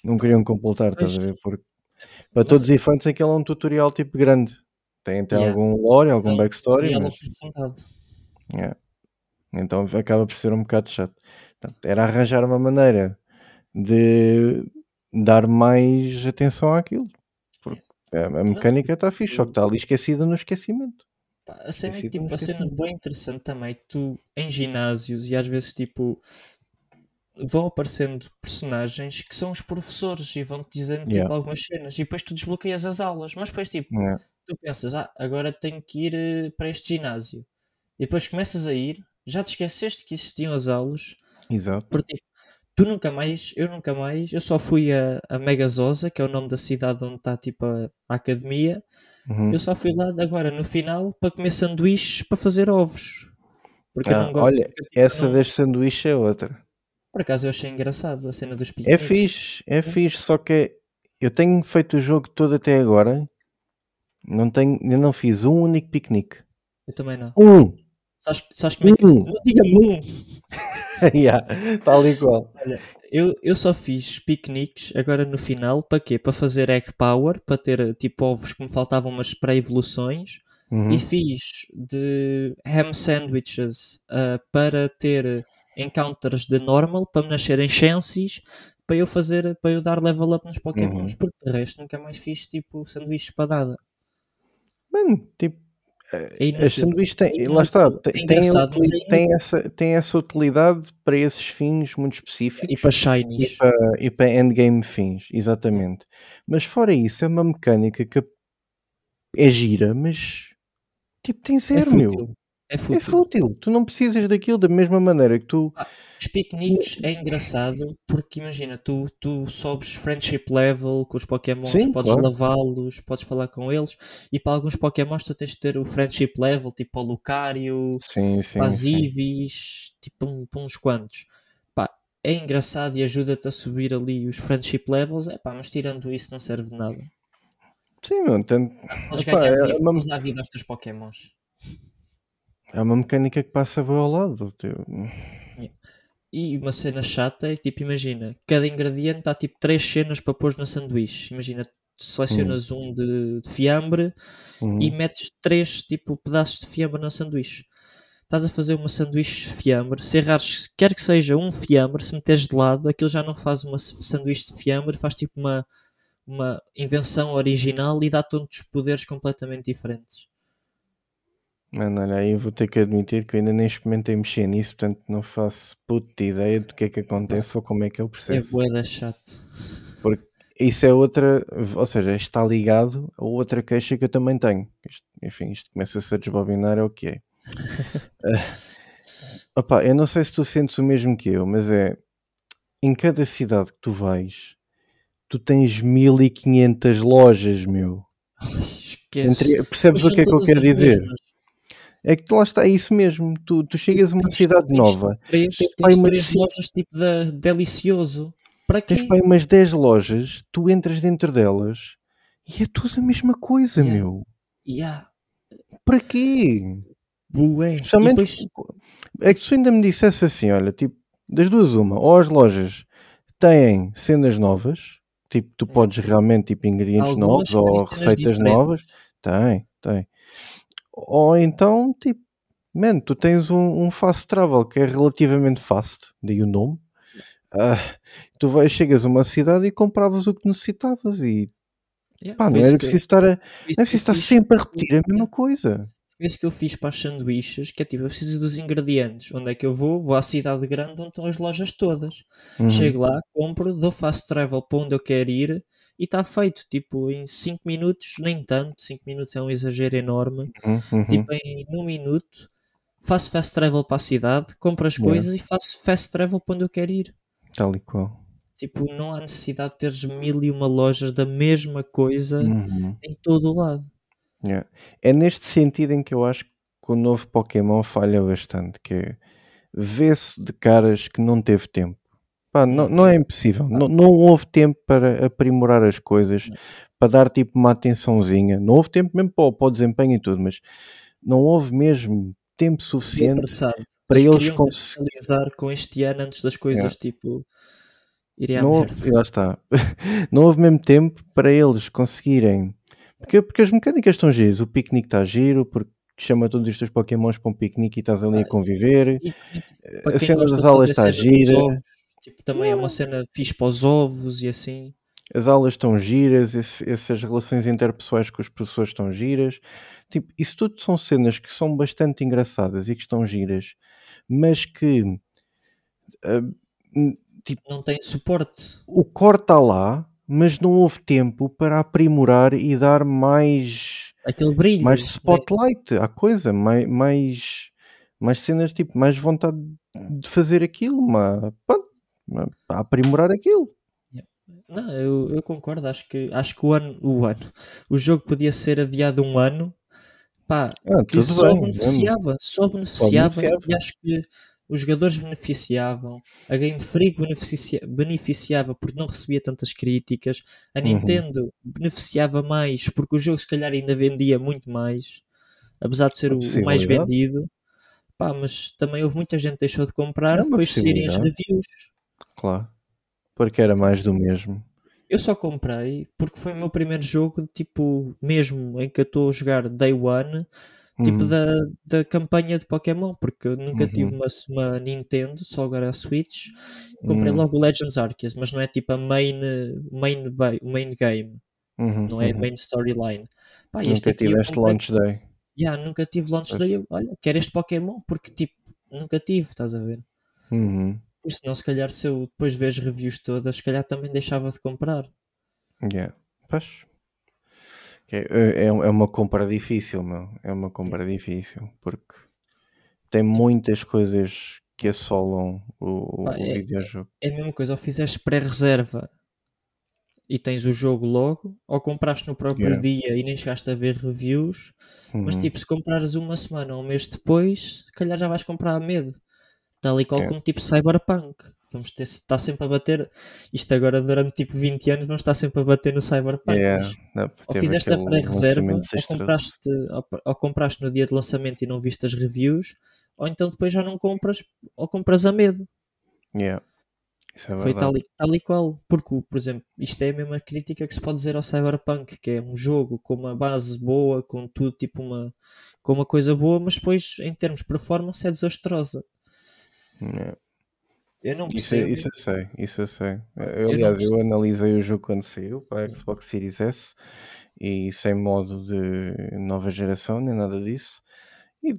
não queriam completar, estás a ver? Porque para mas, todos os efeitos aquele é um tutorial tipo grande. Tem até yeah, algum lore, algum um backstory, tutorial mas yeah. então acaba por ser um bocado chato. Portanto, era arranjar uma maneira de, dar mais atenção àquilo. Porque a, mecânica está fixe, só que está ali esquecida no esquecimento. Pá, a cena é que, tipo, a cena bem interessante também, tu em ginásios e às vezes tipo vão aparecendo personagens que são os professores e vão-te dizendo tipo, Yeah. algumas cenas e depois tu desbloqueias as aulas, mas depois tipo, Yeah. tu pensas, ah, agora tenho que ir eh, para este ginásio e depois começas a ir, já te esqueceste que existiam as aulas, Exato. porque tipo, tu nunca mais, eu nunca mais, eu só fui a, a Megazosa, que é o nome da cidade onde está tipo a, a academia, Uhum. eu só fui lá agora no final para comer sanduíches para fazer ovos. Porque eu Ah, não gosto. olha, porque, tipo, eu essa não- das sanduíches é outra. Por acaso eu achei engraçado a cena dos É piqueniques. fixe, é fixe, só que eu tenho feito o jogo todo até agora. Não tenho, eu não fiz um único piquenique. Eu também não. Um! Sabes, sabes como é que eu Um. Não diga-me um! *laughs* *laughs* yeah, tal e qual. Eu, eu só fiz piqueniques agora no final. Para quê? Para fazer egg power, para ter tipo ovos que me faltavam umas pré-evoluções. Uhum. E fiz de ham sandwiches ah, para ter encounters de normal, para me nascerem chances, para eu fazer, para eu dar level up nos pokémons. Uhum. Porque de resto nunca mais fiz tipo sanduíches para nada. Mano, tipo, as inútil. sanduíches têm, É lá está, tem, É é essa, tem essa utilidade para esses fins muito específicos. E para E shinies. para, e para endgame fins, exatamente. Mas fora isso, é uma mecânica que é gira, mas tipo, tem É zero, fútil. É É fútil. fútil. Tu não precisas daquilo da mesma maneira que tu. Os piqueniques é engraçado porque imagina, tu, tu sobes friendship level com os pokémons, Sim, podes claro. lavá-los, podes falar com eles e para alguns pokémons tu tens de ter o friendship level, tipo o Lucario. Eevees, tipo uns quantos. Pá, é engraçado e ajuda-te a subir ali os friendship levels, é pá, mas tirando isso não serve de nada. Sim, mano, tem- Podes ganhar é vida, podes dar vida aos teus pokémons. É uma mecânica que passa bem ao lado. tipo, E uma cena chata é tipo, imagina, cada ingrediente dá tipo três cenas para pôr na sanduíche. Imagina, tu selecionas um de, de fiambre uhum. e metes três tipo pedaços de fiambre na sanduíche. Estás a fazer uma sanduíche de fiambre, se errares, quer que seja um fiambre, se meteres de lado, aquilo já não faz uma sanduíche de fiambre, faz tipo uma, uma invenção original e dá-te outros poderes completamente diferentes. Mano, olha, aí eu vou ter que admitir que eu ainda nem experimentei mexer nisso, portanto não faço puta ideia do que é que acontece ou como é que é o É processo. boeda chato. Isso é outra, ou seja, está ligado a outra queixa que eu também tenho. Isto- enfim, isto começa-se a desbobinar, é o que é. Ah, *laughs* opá, eu não sei se tu sentes o mesmo que eu, mas é em cada cidade que tu vais, tu tens 1500 lojas, meu. Esquece. Entre- percebes Pois o que é que eu quero dizer? mesmas. É que lá está, é isso mesmo. Tu, tu chegas a uma Tens- cidade tens nova, Três, tens pai uma três lojas tipo da Delicioso. Para quê? tens para aí umas 10 lojas, tu entras dentro delas e é tudo a mesma coisa, Yeah. meu. Yeah. Para quê? Bué. Especialmente depois, é que tu ainda me dissesse assim, olha, tipo, das duas uma, ou as lojas têm cenas novas, tipo, tu Hum. podes realmente, tipo, ingredientes algumas ou receitas diferentes. novas, tem, tem. Ou então, tipo, man, tu tens um, um fast travel que é relativamente fast, daí o nome. Ah, tu vais, chegas a uma cidade e compravas o que necessitavas e Yeah, pá, não era que preciso estar a, não é preciso estar sempre a repetir a mesma coisa. Foi isso que eu fiz para as sanduíches, que é tipo, eu preciso dos ingredientes. Onde é que eu vou? Vou à cidade grande onde estão as lojas todas. Uhum. Chego lá, compro, dou fast travel para onde eu quero ir e está feito. Tipo, em 5 minutos, nem tanto, 5 minutos é um exagero enorme. Uhum, uhum. Tipo, em um minuto, faço fast travel para a cidade, compro as Yeah. coisas e faço fast travel para onde eu quero ir. Tal e qual. Tipo, não há necessidade de teres mil e uma lojas da mesma coisa Uhum. em todo o lado. Yeah. É neste sentido em que eu acho que o novo Pokémon falha bastante, que é vê-se de caras que não teve tempo. Pá, não, não é impossível. Não, não houve tempo para aprimorar as coisas, para dar tipo uma atençãozinha. Não houve tempo mesmo para, o- para o desempenho e tudo, mas não houve mesmo tempo suficiente para Eles eles conseguirem. capitalizar com este ano antes das coisas tipo irem à Não merda. houve, lá está. *laughs* não houve mesmo tempo para eles conseguirem. Porque, porque as mecânicas estão giras. O piquenique está giro, porque chama todos os teus Pokémons para um piquenique e estás ali a Ah, conviver. E, e, A cena das aulas está gira. ovos, tipo, também é uma cena fixe para os ovos e assim. as aulas estão giras, esse, essas relações interpessoais com as pessoas estão giras. Tipo, isso tudo são cenas que são bastante engraçadas e que estão giras, mas que uh, tipo, não tem suporte. O core está lá, mas não houve tempo para aprimorar e dar mais aquele brilho, mais spotlight à coisa, mais, mais, mais cenas, tipo, mais vontade de fazer aquilo, mas, aprimorar aquilo. Não, eu, eu concordo, acho que, acho que o ano, o ano, *laughs* o jogo podia ser adiado um ano, pá, ah, que só bem, beneficiava, só beneficiava, só beneficiava, e acho que os jogadores beneficiavam, a Game Freak beneficia, beneficiava porque não recebia tantas críticas, a uhum. Nintendo uhum. beneficiava mais porque o jogo se calhar ainda vendia muito mais, apesar de ser o, o, mais vendido. Pá, mas também houve muita gente que deixou de comprar depois de saírem as reviews. Claro, porque era mais do mesmo. Eu só comprei porque foi o meu primeiro jogo, tipo, mesmo em que eu estou a jogar Day One tipo uhum. da, da campanha de Pokémon, porque eu nunca uhum. tive uma, uma Nintendo, só agora a Switch. Comprei uhum. logo o Legends Arceus, mas não é tipo a main, main, main game, uhum, não é uhum. main storyline. Pá, nunca tiveste launch day. Yeah, nunca tive launch day. olha, quero este Pokémon, porque tipo, nunca tive, estás a ver? Uhum. Por senão, se calhar, se eu depois ver as reviews todas, se calhar também deixava de comprar. Yeah. Pois, é, é, é uma compra difícil, meu. É uma compra difícil, porque tem muitas coisas que assolam o, o é, videojogo. É a mesma coisa, ou fizeste pré-reserva e tens o jogo logo, ou compraste no próprio yeah. dia e nem chegaste a ver reviews, uhum. mas tipo, se comprares uma semana ou um mês depois, se calhar já vais comprar a medo. Tal e qual yeah. como tipo Cyberpunk vamos ter estar sempre a bater. Isto agora durante tipo 20 anos vamos estar sempre a bater no Cyberpunk. Yeah, ou fizeste a pré-reserva, ou compraste, ou, ou, compraste no dia de lançamento e não viste as reviews, ou então depois já não compras, ou compras a medo. Yeah. É Foi tal e, tal e qual. Porque, por exemplo, isto é a mesma crítica que se pode dizer ao Cyberpunk, que é um jogo com uma base boa, com tudo tipo uma, com uma coisa boa, mas depois em termos de performance é desastrosa. Yeah. Eu não percebo. Isso, isso eu sei, isso eu sei. Eu, aliás, eu, eu analisei o jogo quando saiu para a Xbox Series S e sem modo de nova geração, nem nada disso. E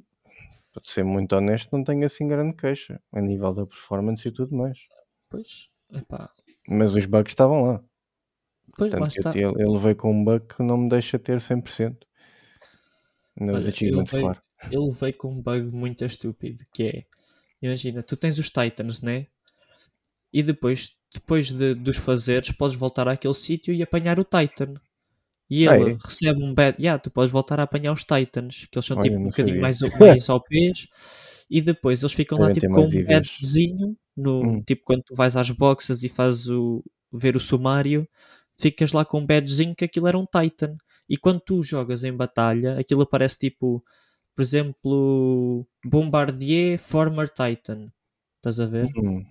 para ser muito honesto, não tenho assim grande queixa a nível da performance e tudo mais. Pois, epá. Mas os bugs estavam lá. Pois, Portanto, está. Eu, eu levei com um bug que não me deixa ter 100%. Nos Olha, achievements, eu levei, claro. Eu levei com um bug muito estúpido, que é, imagina, tu tens os Titans, né? e depois, depois de, dos fazeres, podes voltar àquele sítio e apanhar o Titan. E ele recebe um bad. Yeah, tu podes voltar a apanhar os Titans, que eles são Olha, tipo um bocadinho mais, *laughs* mais OPs. e depois eles ficam lá tipo com um badgezinho. No, hum. Tipo quando tu vais às boxes e fazes o, ver o sumário, ficas lá com um badgezinho que aquilo era um Titan. E quando tu jogas em batalha, aquilo aparece tipo, por exemplo, Bombardier Former Titan. Estás a ver? Hum.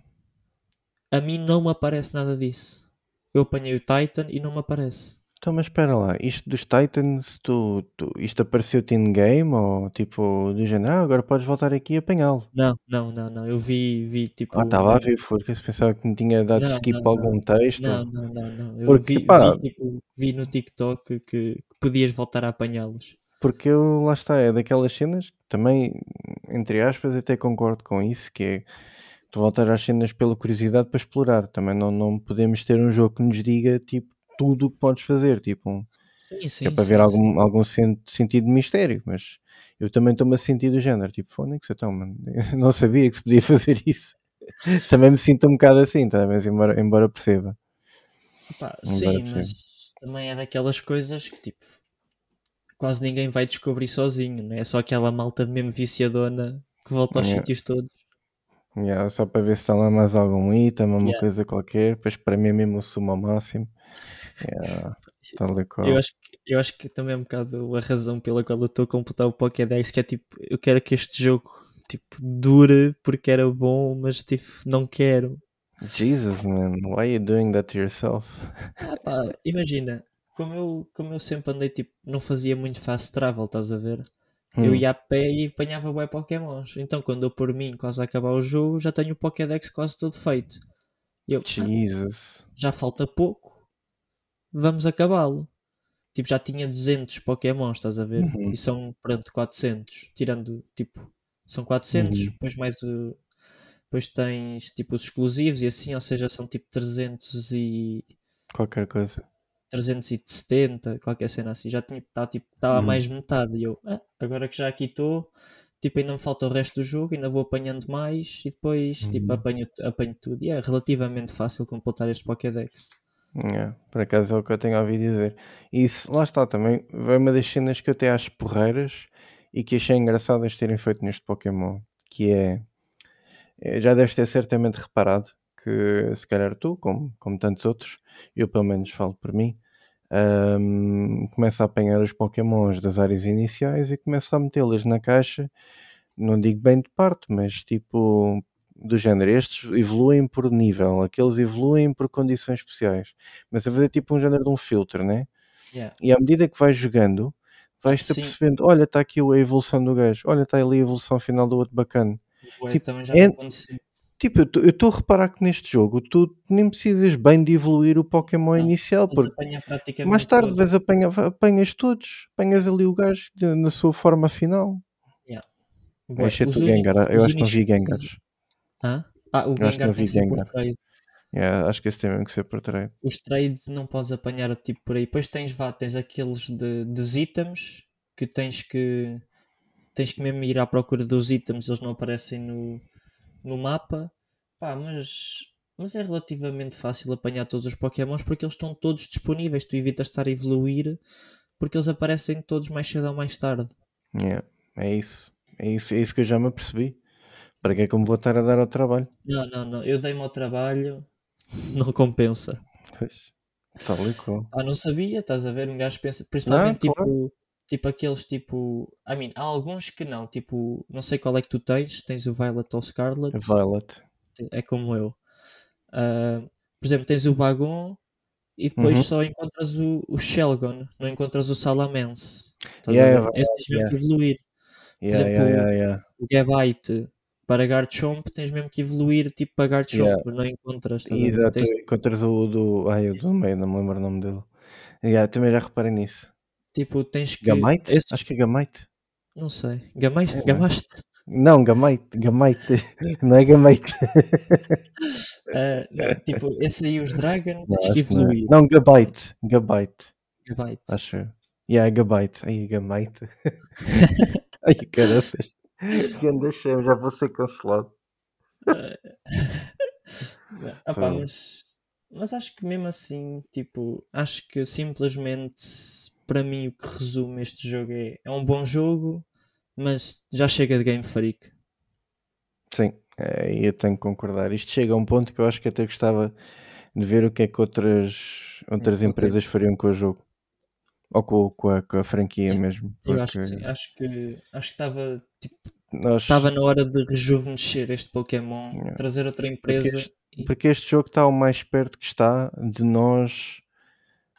A mim não me aparece nada disso. Eu apanhei o Titan e não me aparece. Então, mas espera lá, isto dos Titans, tu, tu, isto apareceu-te in-game ou tipo, do género, ah, agora podes voltar aqui e apanhá-lo? Não, não, não, não, eu vi, vi tipo... Ah, estava a ver, porque se pensava que me tinha dado não, skip não, algum texto. Não, não, não, não, eu porque, vi, pá, vi, tipo, vi no TikTok que, que podias voltar a apanhá-los. Porque eu, lá está, é daquelas cenas, também, entre aspas, até concordo com isso, que é tu voltar às cenas pela curiosidade para explorar. Também não, não podemos ter um jogo que nos diga tipo tudo o que podes fazer, tipo sim, sim, é para sim, ver algum, algum sentido de mistério, mas eu também estou-me a sentir do género, tipo, Fónix, então, mano, *laughs* não sabia que se podia *laughs* fazer isso. *laughs* também me sinto um bocado assim, tá? mas embora, embora perceba. Opa, sim, perceba. mas também é daquelas coisas que tipo quase ninguém vai descobrir sozinho, não é? é só aquela malta mesmo viciadona que volta aos é. sítios todos. Yeah, só para ver se está lá mais algum item, uma yeah. coisa qualquer, depois para mim mesmo o sumo ao máximo. Yeah, eu, acho que, eu acho que também é um bocado a razão pela qual eu estou a completar o Pokédex, que é tipo, eu quero que este jogo tipo, dure porque era bom, mas tipo, não quero. Jesus, man, why are you doing that to yourself? Ah, pá, imagina, como eu, como eu sempre andei, tipo, não fazia muito fast travel, estás a ver? Eu hum. ia a pé e apanhava bué Pokémons. Então quando eu por mim quase acabar o jogo, já tenho o Pokédex quase todo feito. Eu, Jesus. Ah, já falta pouco. vamos acabá-lo. Tipo, já tinha 200 Pokémons, estás a ver? Uhum. E são, pronto, 400. Tirando, tipo, são 400, Uhum. depois mais o... Depois tens, tipo, os exclusivos e assim, ou seja, são tipo 300 e... Qualquer coisa. 370, qualquer cena assim. Já tinha, tá, tipo, estava Uhum. mais metade. E eu, "Ah, agora que já aqui estou, tipo, ainda me falta o resto do jogo, ainda vou apanhando mais e depois, tipo, Uhum. apanho, apanho tudo. E é relativamente fácil completar este Pokédex. É, por acaso é o que eu tenho a ouvir dizer. E isso, lá está também, é uma das cenas que eu até acho porreiras e que achei engraçadas terem feito neste Pokémon, que é, é, já deves ter certamente reparado que se calhar tu, como, como tantos outros, eu pelo menos falo por mim, hum, começa a apanhar os Pokémons das áreas iniciais e começa a metê-los na caixa, não digo bem de parte, mas tipo do género, estes evoluem por nível, aqueles evoluem por condições especiais, mas a fazer tipo um género de um filtro, né? Yeah. E à medida que vais jogando, vais-te percebendo, olha, está aqui a evolução do gajo, olha, está ali a evolução final do outro bacana. Ué, Tipo, também já é-. Tipo, eu estou a reparar que neste jogo tu nem precisas bem de evoluir o Pokémon Não, inicial, porque mais tarde vais apanhar, apanhas todos, apanhas ali o gajo de- na sua forma final. Bué, Exceto os o únicos- Gengar, eu acho que não vi. Hã? Ah, o Gengar não tem vi que ser por Gengar. trade. Yeah, acho que esse tem mesmo que ser por trade. Os trades não podes apanhar tipo por aí. Depois tens, vá, tens aqueles de, dos itens que tens que tens que mesmo ir à procura dos itens, eles não aparecem no, no mapa. Pá, mas, mas é relativamente fácil apanhar todos os Pokémons porque eles estão todos disponíveis. Tu evitas estar a evoluir porque eles aparecem todos mais cedo ou mais tarde. Yeah, é isso. É isso. É isso que eu já me apercebi. Para que é que eu me vou estar a dar ao trabalho? Não, não, não. Eu dei-me ao trabalho, *laughs* não compensa. Pois, tal e qual. Ah, não sabia, estás a ver? Um gajo pensa, principalmente Não, claro. Tipo, aqueles tipo. I mean, há alguns que não, tipo, não sei qual é que tu tens, tens o Violet ou o Scarlet, Violet. é como eu. Ah, por exemplo, tens o Bagon e depois Uhum. só encontras o, o Shelgon, não encontras o Salamence. Yeah, é Esse tens mesmo que evoluir. Yeah, exemplo, yeah, yeah, yeah. O Gabite para Garchomp tens mesmo que evoluir tipo para Garchomp, Yeah. não encontras. Exato, Tens, encontras o do. Ai, o do meio, não me lembro o nome dele. Yeah, também já reparei nisso. Tipo, tens que. Gamite? esses- Acho que é Gamite. Não sei. Gamais, É, Gamaste? Não, Gamite, Gamite. *laughs* não é Gamite. *laughs* Ah, não, tipo, esse aí, os Dragon, Não, tens que não, é. evoluir. não, Gabite. Gabite. Gabite. Acho. Yeah, Gabite. Ai, Gamite. *laughs* Ai, caraças. Ganda chama, já vou ser cancelado. Ah, pá, mas, mas acho que mesmo assim, tipo, acho que simplesmente para mim o que resume este jogo é, é um bom jogo, mas já chega de Game Freak. Sim, é, eu tenho que concordar. Isto chega a um ponto que eu acho que até gostava de ver o que é que outras, outras empresas fariam com o jogo. Ou com, com, a, com a franquia mesmo. Eu acho que porque sim, acho que acho que estava tipo, nós- estava na hora de rejuvenescer este Pokémon, Yeah. trazer outra empresa. este- e- Porque este jogo está o mais perto que está de nós.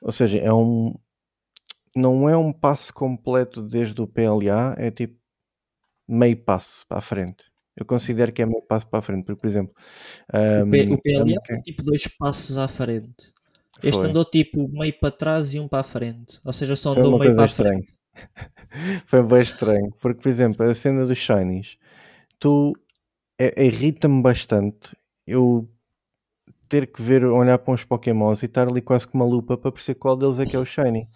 Ou seja, é um. Não é um passo completo desde o PLA, é tipo meio passo para a frente. Eu considero que é meio passo para a frente, porque, por exemplo, o, P, o PLA lembro foi tipo dois passos à frente. Este Foi. andou tipo meio para trás e um para a frente. Ou seja, só andou meio para a frente. *laughs* Foi bem estranho, porque, por exemplo, a cena dos Shinies, tu é- irrita-me bastante eu ter que ver, olhar para uns Pokémons e estar ali quase com uma lupa para perceber qual deles é que é o Shiny.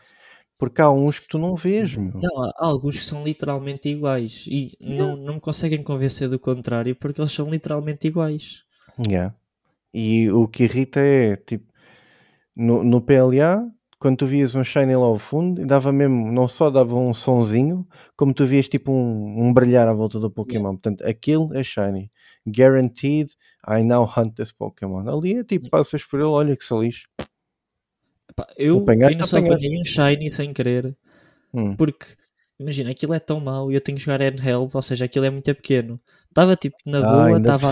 Porque há uns que tu não vês, meu. Não, há alguns que são literalmente iguais e não, não me conseguem convencer do contrário porque eles são literalmente iguais. Yeah. E o que irrita é, tipo, no, no PLA, quando tu vias um Shiny lá ao fundo, dava mesmo, não só dava um sonzinho, como tu vias tipo um, um brilhar à volta do Pokémon. Portanto, aquilo é Shiny. Guaranteed, I now hunt this Pokémon. Ali é tipo, passas por ele, olha que. Epá, eu ainda só apanhei um Shiny sem querer Hum. porque imagina, aquilo é tão mau e eu tenho que jogar handheld, ou seja, aquilo é muito pequeno. Estava tipo na Ah, boa, estava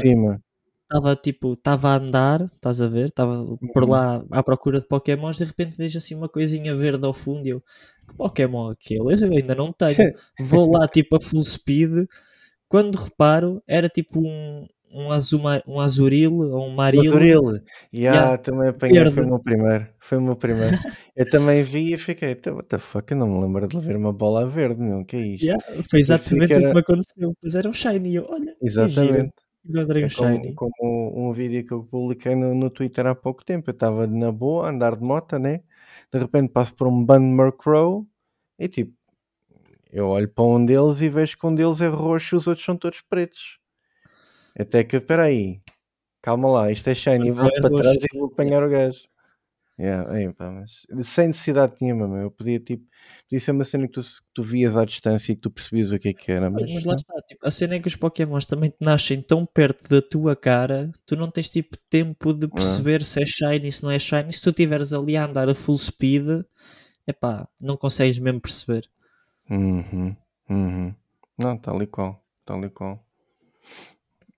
estava tipo, estava a andar, estás a ver? Estava por Uhum. lá à procura de Pokémons, de repente vejo assim uma coisinha verde ao fundo e eu, que Pokémon é aquele? Eu ainda não tenho. *laughs* Vou lá tipo a full speed. Quando reparo, era tipo um, um, azuma, um azuril ou um maril. Azuril, yeah, yeah, também apanhei, foi o meu primeiro. Foi o meu primeiro. eu também vi e fiquei, então, what the fuck, eu não me lembro de ver uma bola verde, meu, que é isto? Yeah, foi exatamente o que me aconteceu. Pois era um shiny, eu, olha, exatamente. Encontrei um é shiny. Como, como, um vídeo que eu publiquei no, no Twitter há pouco tempo. Eu estava na boa, a andar de moto, né? De repente passo por um Bunmer Crow e tipo, eu olho para um deles e vejo que um deles é roxo e os outros são todos pretos. Até que, aí calma lá, isto é shiny, volto é para trás e vou apanhar o gajo. Yeah, aí, pá, mas sem necessidade nenhuma, meu. eu podia tipo, podia ser uma cena que tu, que tu vias à distância e que tu percebias o que é que era. Mas, mas lá está, tipo, a cena é que os Pokémons também te nascem tão perto da tua cara, tu não tens tipo tempo de perceber se é shiny, se não é shiny. Se tu estiveres ali a andar a full speed, é pá, não consegues mesmo perceber. Uhum, uhum. Não, tal e qual, tal e qual.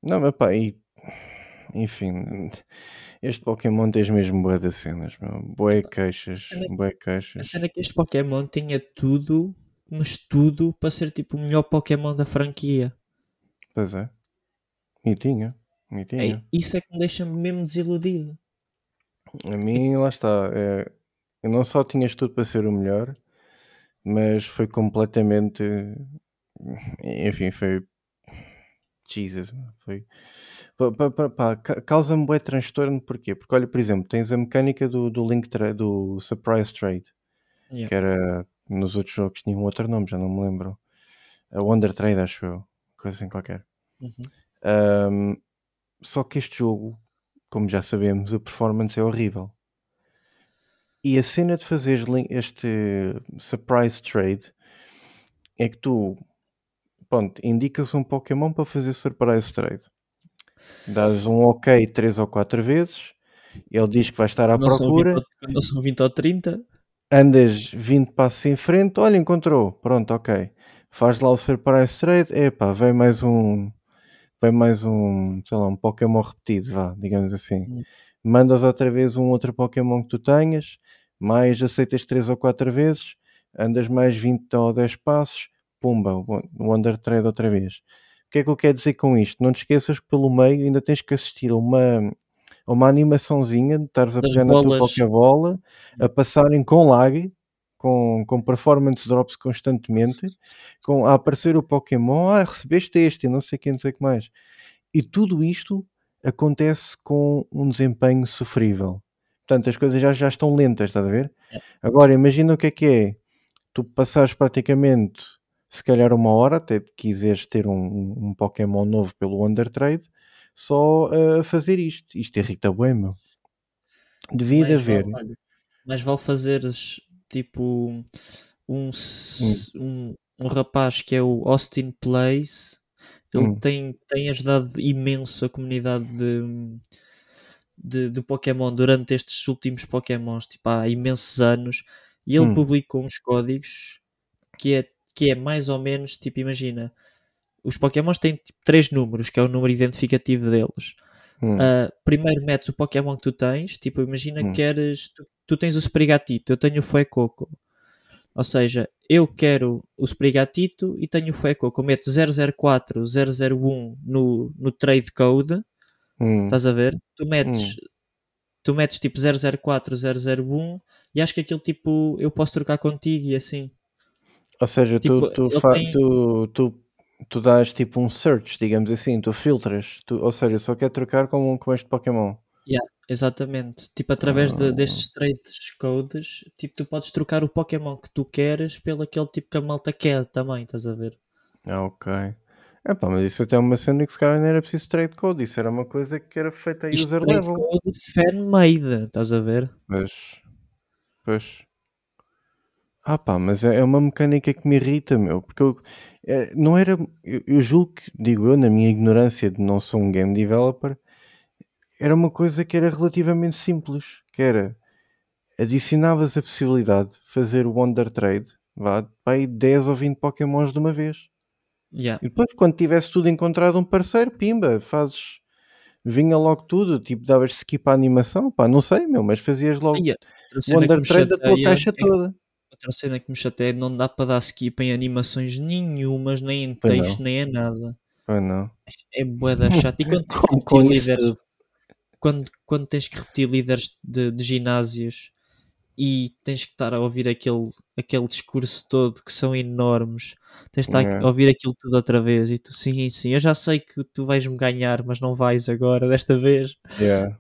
Não, mas pá, e, enfim, este Pokémon tens mesmo boa de cenas, meu. Boé queixas, boé queixas. A cena é que este Pokémon tinha tudo, mas tudo para ser tipo o melhor Pokémon da franquia. Pois é. E tinha, e tinha. É, isso é que me deixa mesmo desiludido. A mim, lá está, é, eu não só tinhas tudo para ser o melhor, mas foi completamente. Enfim, foi. Jesus, foi. Causa-me bué transtorno, porquê? Porque olha, por exemplo, tens a mecânica do, do Link do Surprise Trade, yeah. que era nos outros jogos tinha um outro nome, já não me lembro. A Wonder Trade, acho eu, coisa assim qualquer. Uhum. Um, só que este jogo, como já sabemos, a performance é horrível. E a cena de fazer este surprise trade é que tu pronto, indicas um Pokémon para fazer surprise trade. Dás um ok 3 ou 4 vezes, ele diz que vai estar à não procura. São não são 20 ou 30. Andas 20 passos em frente, olha, encontrou, pronto, ok. Faz lá o surprise trade, epá, vem mais um. Vem mais um, sei lá, um Pokémon repetido, vá, digamos assim. Hum mandas outra vez um outro Pokémon que tu tenhas, mais aceitas 3 ou 4 vezes, andas mais 20 ou 10 passos, pumba, o Under Trade outra vez. O que é que eu quero dizer com isto? Não te esqueças que pelo meio ainda tens que assistir a uma, a uma animaçãozinha de estares a pegar na tua Pokébola, a passarem com lag, com, com performance drops constantemente, com, a aparecer o Pokémon, ah, recebeste este, e não sei quem, não sei o que mais. E tudo isto acontece com um desempenho sofrível. Portanto, as coisas já, já estão lentas, estás a ver? É. Agora, imagina o que é que é. Tu passares praticamente, se calhar uma hora, até quiseres ter um, um Pokémon novo pelo Undertrade, só a fazer isto. Isto irrita bem, meu. Devia de haver. Vale, mas vale fazeres, tipo, um, hum. um, um rapaz que é o Austin Place ele hum. tem, tem ajudado imenso a comunidade de, de, de, Pokémon durante estes últimos Pokémons, tipo, há imensos anos. E ele hum. publicou uns códigos que é, que é mais ou menos, tipo, imagina, os Pokémons têm tipo, três números, que é o número identificativo deles. Hum. Uh, primeiro metes o Pokémon que tu tens, tipo, imagina hum. que queres, tu, tu tens o Sprigatito, eu tenho o Fuecoco. Ou seja, eu quero o Sprigatito e tenho o Feco. Eu meto 004, 001 no, no trade code. Hum. Estás a ver? Tu metes, hum. tu metes tipo 004, 001 e acho que aquilo tipo eu posso trocar contigo e assim. Ou seja, tipo, tu, tu, tem... tu, tu, tu dás tipo um search, digamos assim, tu filtras, tu, ou seja, só quer trocar com, com este Pokémon. Yeah. Exatamente. Tipo, através de, destes ah. trades codes, tipo, tu podes trocar o Pokémon que tu queres pelo aquele tipo que a malta quer também, estás a ver? Ah, ok. É pá, mas isso até é uma cena que se calhar não era preciso trade code, isso era uma coisa que era feita a user trade level. code fan-made, estás a ver? Pois. Pois. Ah pá, mas é, é uma mecânica que me irrita, meu, porque eu, é, não era, eu, eu julgo que, digo eu, na minha ignorância de não ser um game developer, era uma coisa que era relativamente simples, que era adicionavas a possibilidade de fazer o Wonder Trade, vá, para 10 ou 20 Pokémons de uma vez. Yeah. E depois, quando tivesse tudo encontrado um parceiro, pimba, fazes. Vinha logo tudo, tipo, davas skip à animação, pá, não sei, meu, mas fazias logo yeah. o Wonder Trade da tua caixa é, toda. Outra cena que me chateia é não dá para dar skip em animações nenhumas, nem em texto, nem em nada. Pois não. É bué da chato. E *laughs* quando tens que Com, líderes, quando, quando tens que repetir líderes de, de ginásios e tens que estar a ouvir aquele, aquele discurso todo que são enormes, tens de estar Yeah. a ouvir aquilo tudo outra vez e tu sim, sim, eu já sei que tu vais-me ganhar, mas não vais agora, desta vez. Yeah.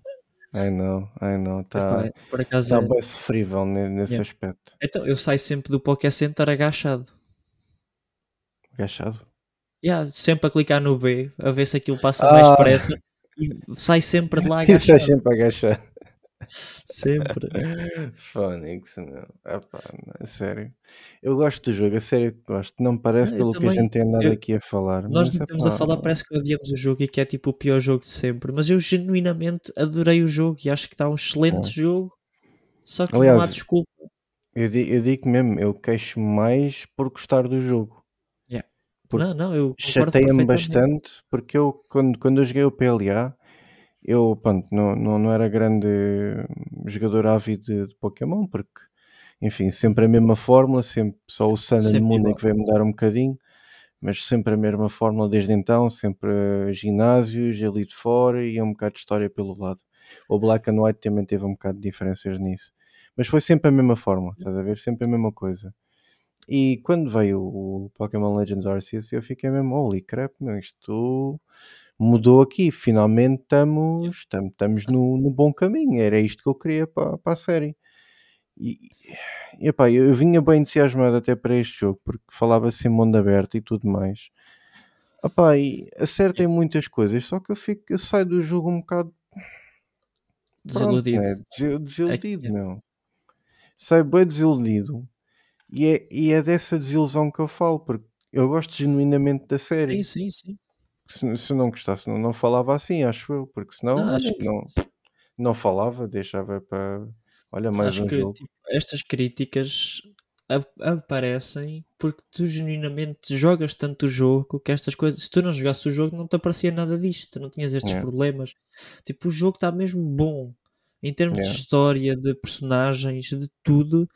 I know, I know. Epá, Está por acaso tá é- bem sofrível ne- nesse Yeah. aspecto. Então, eu saio sempre do Poké Center agachado. Agachado. Yeah, sempre a clicar no B, a ver se aquilo passa mais Ah. depressa e sai sempre de lá *laughs* Isso é agachado. sempre agachado. Sempre. Fónix, não. Epá, não, é sério. Eu gosto do jogo, a sério que gosto. Não me parece eu pelo que a também. gente tem andado Eu- aqui a falar. Nós mas, não estamos a epá, falar, parece que odiamos o jogo e que é tipo o pior jogo de sempre, mas eu genuinamente adorei o jogo e acho que está um excelente jogo, só que não há Aliás, desculpa. Eu, di- eu digo mesmo, eu queixo mais por gostar do jogo. Yeah. Porque Não, não, eu concordo Chateia-me perfeitamente. bastante porque eu, quando, quando eu joguei o PLA, eu pronto, não, não, não era grande jogador ávido de, de Pokémon, porque enfim, sempre a mesma fórmula, sempre só o Sun and Moon é que veio mudar um bocadinho, mas sempre a mesma fórmula desde então, sempre ginásios, ali de fora e um bocado de história pelo lado. O Black and White também teve um bocado de diferenças nisso. Mas foi sempre a mesma fórmula, estás a ver? Sempre a mesma coisa. E quando veio o Pokémon Legends Arceus, eu fiquei mesmo, holy crap, meu, isto mudou aqui. Finalmente estamos, estamos, estamos no, no bom caminho. Era isto que eu queria para, para a série. E, e epá, eu, eu vinha bem entusiasmado até para este jogo, porque falava-se em mundo aberto e tudo mais. Epá, e acertem muitas coisas, só que eu, fico, eu saio do jogo um bocado pronto, Desiludido. né, desi- desiludido, É- meu. Saio bem desiludido. E é, e é dessa desilusão que eu falo, porque eu gosto genuinamente da série. Sim, sim, sim. Se, se não gostasse, não, não falava assim, acho eu, porque senão Não, olha, acho que, não, não falava, deixava para. Olha, mais acho um que jogo. tipo, estas críticas aparecem porque tu genuinamente jogas tanto o jogo que estas coisas, se tu não jogasses o jogo, não te aparecia nada disto, não tinhas estes Yeah. problemas. Tipo, o jogo está mesmo bom em termos de história, de personagens, de tudo.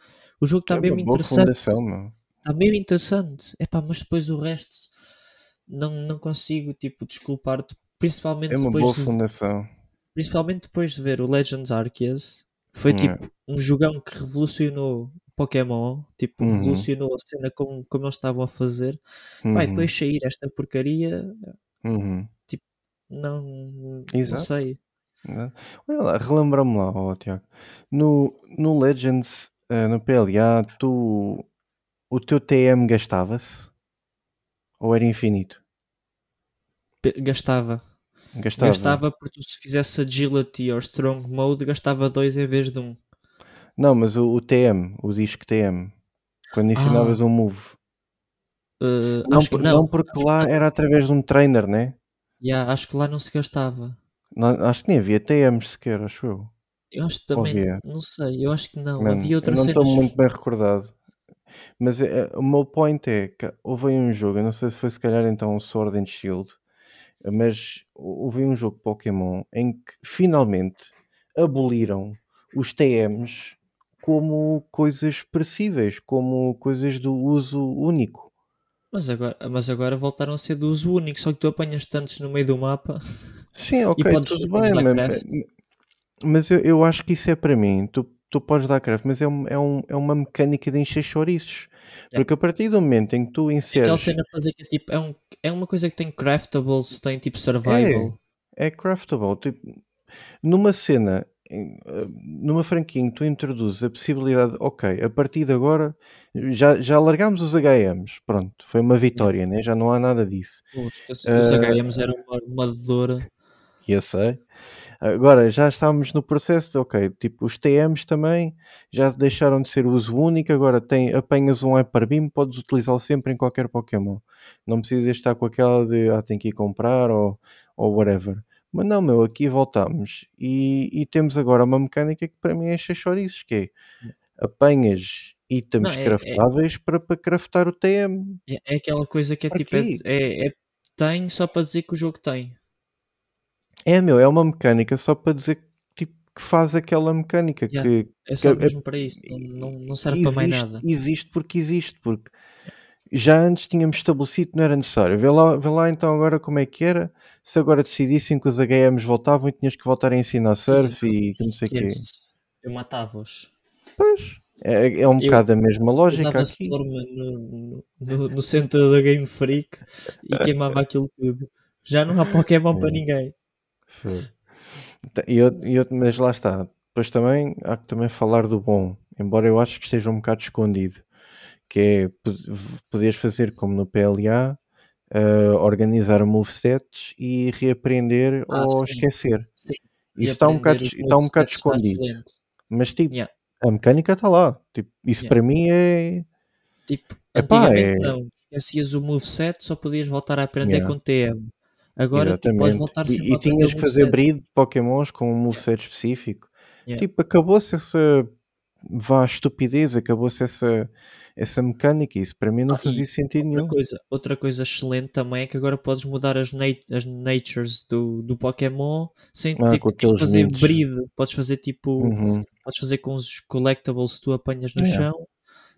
O jogo está É mesmo interessante. Está mesmo interessante. Epá, mas depois o resto não, não consigo tipo, desculpar-te, principalmente É uma depois boa de fundação. principalmente depois de ver o Legends Arceus, foi Yeah. tipo um jogão que revolucionou Pokémon, tipo, Uhum. revolucionou a cena como, como eles estavam a fazer. Vai, Uhum. depois sair esta porcaria, Uhum. não, não Exato. sei. Né? Olha lá, relembra-me lá, ó, Tiago. No, no Legends, eh, no PLA, tu, o teu TM gastava-se? Ou era infinito? Gastava. Gastava. Gastava porque se fizesse Agility ou Strong Mode, gastava dois em vez de um. Não, mas o, o TM, o disco TM, quando ensinavas um move. Uh, Não, Ah. acho que por- não. não, porque Acho que lá não. era através de um trainer, né? Yeah, acho que lá não se gastava. Não, acho que nem havia TMs sequer, acho eu. Eu acho que também, havia? não sei, eu acho que não. Mano, Havia eu outras não estou muito bem recordado. Mas é- o meu point é que houve aí um jogo, eu não sei se foi se calhar então o Sword and Shield, mas houve um jogo Pokémon em que finalmente aboliram os TMs como coisas perecíveis, como coisas do uso único. Mas agora, mas agora voltaram a ser do uso único, só que tu apanhas tantos no meio do mapa Sim, *laughs* ok, podes- tudo bem, mas, mas eu, eu acho que isso é para mim. Tu, tu podes dar craft, mas é, um- é, um- é uma mecânica de encher chouriços. Yeah. Porque a partir do momento em que tu aquela inseres. cena para dizer que é, tipo, é, um, é uma coisa que tem craftables, tem tipo survival. É craftable. Tipo, numa cena, eh, numa que tu introduzes a possibilidade, ok, a partir de agora já, já largámos os HMs, pronto, foi uma vitória, né? já não há nada disso. Os, os, os Eh, HMs eram uma. E eu sei. Agora já estamos no processo de, ok, tipo, os TMs também já deixaram de ser uso único, agora tem, apanhas um Hyper Beam, podes utilizá-lo sempre em qualquer Pokémon. Não precisas estar com aquela de, ah, tem que ir comprar ou, ou whatever. Mas não, meu, aqui voltamos e, e temos agora uma mecânica que para mim é chouriços, que é apanhas itens Não, é- é- craftáveis para, para craftar o TM. É, é aquela coisa que é tipo, é, quê? é- é- tem só para dizer que o jogo tem. É, meu, é uma mecânica só para dizer tipo, que faz aquela mecânica Yeah. que É só Que- mesmo para isso, não, não, serve para mais existe, nada. existe porque existe, porque já antes tínhamos estabelecido que não era necessário. Vê lá, vê lá então agora como é que era. Se agora decidissem que os HMs voltavam e tinhas que voltar a ensinar surf e que não sei o quê. Eu matava-os. Pois, é, é um Eu- bocado a mesma Eu lógica dava aqui. No, no, no centro da Game Freak e queimava aquilo tudo. Já não há Pokémon para *laughs* É. ninguém. Tá, E eu, eu- mas lá está. Depois também há que também falar do bom, embora eu acho que esteja um bocado escondido, que é poderes fazer como no PLA, eh, organizar movesets e reaprender Ah, ou sim. esquecer. Sim. Isso está um bocado, está um bocado escondido. Mas tipo, Yeah. a mecânica está lá. Tipo, isso Yeah. para mim é. Tipo, Epá, antigamente é- não. Esquecias o moveset, só podias voltar a aprender Yeah. com TM. Agora tipo, podes Exatamente. voltar E- sempre E, aprender tinhas que fazer breed de Pokémons com um moveset específico. Yeah. Tipo, acabou-se essa vá estupidez, acabou-se essa, essa mecânica. Isso para mim não Ah, e fazia sentido Outra nenhum. coisa, outra coisa excelente também é que agora podes mudar as, nat as natures do, do Pokémon sem Ah, ter com que tipo, aqueles fazer mints. breed. Podes fazer tipo, Uhum. podes fazer com os collectibles que tu apanhas no Yeah. chão.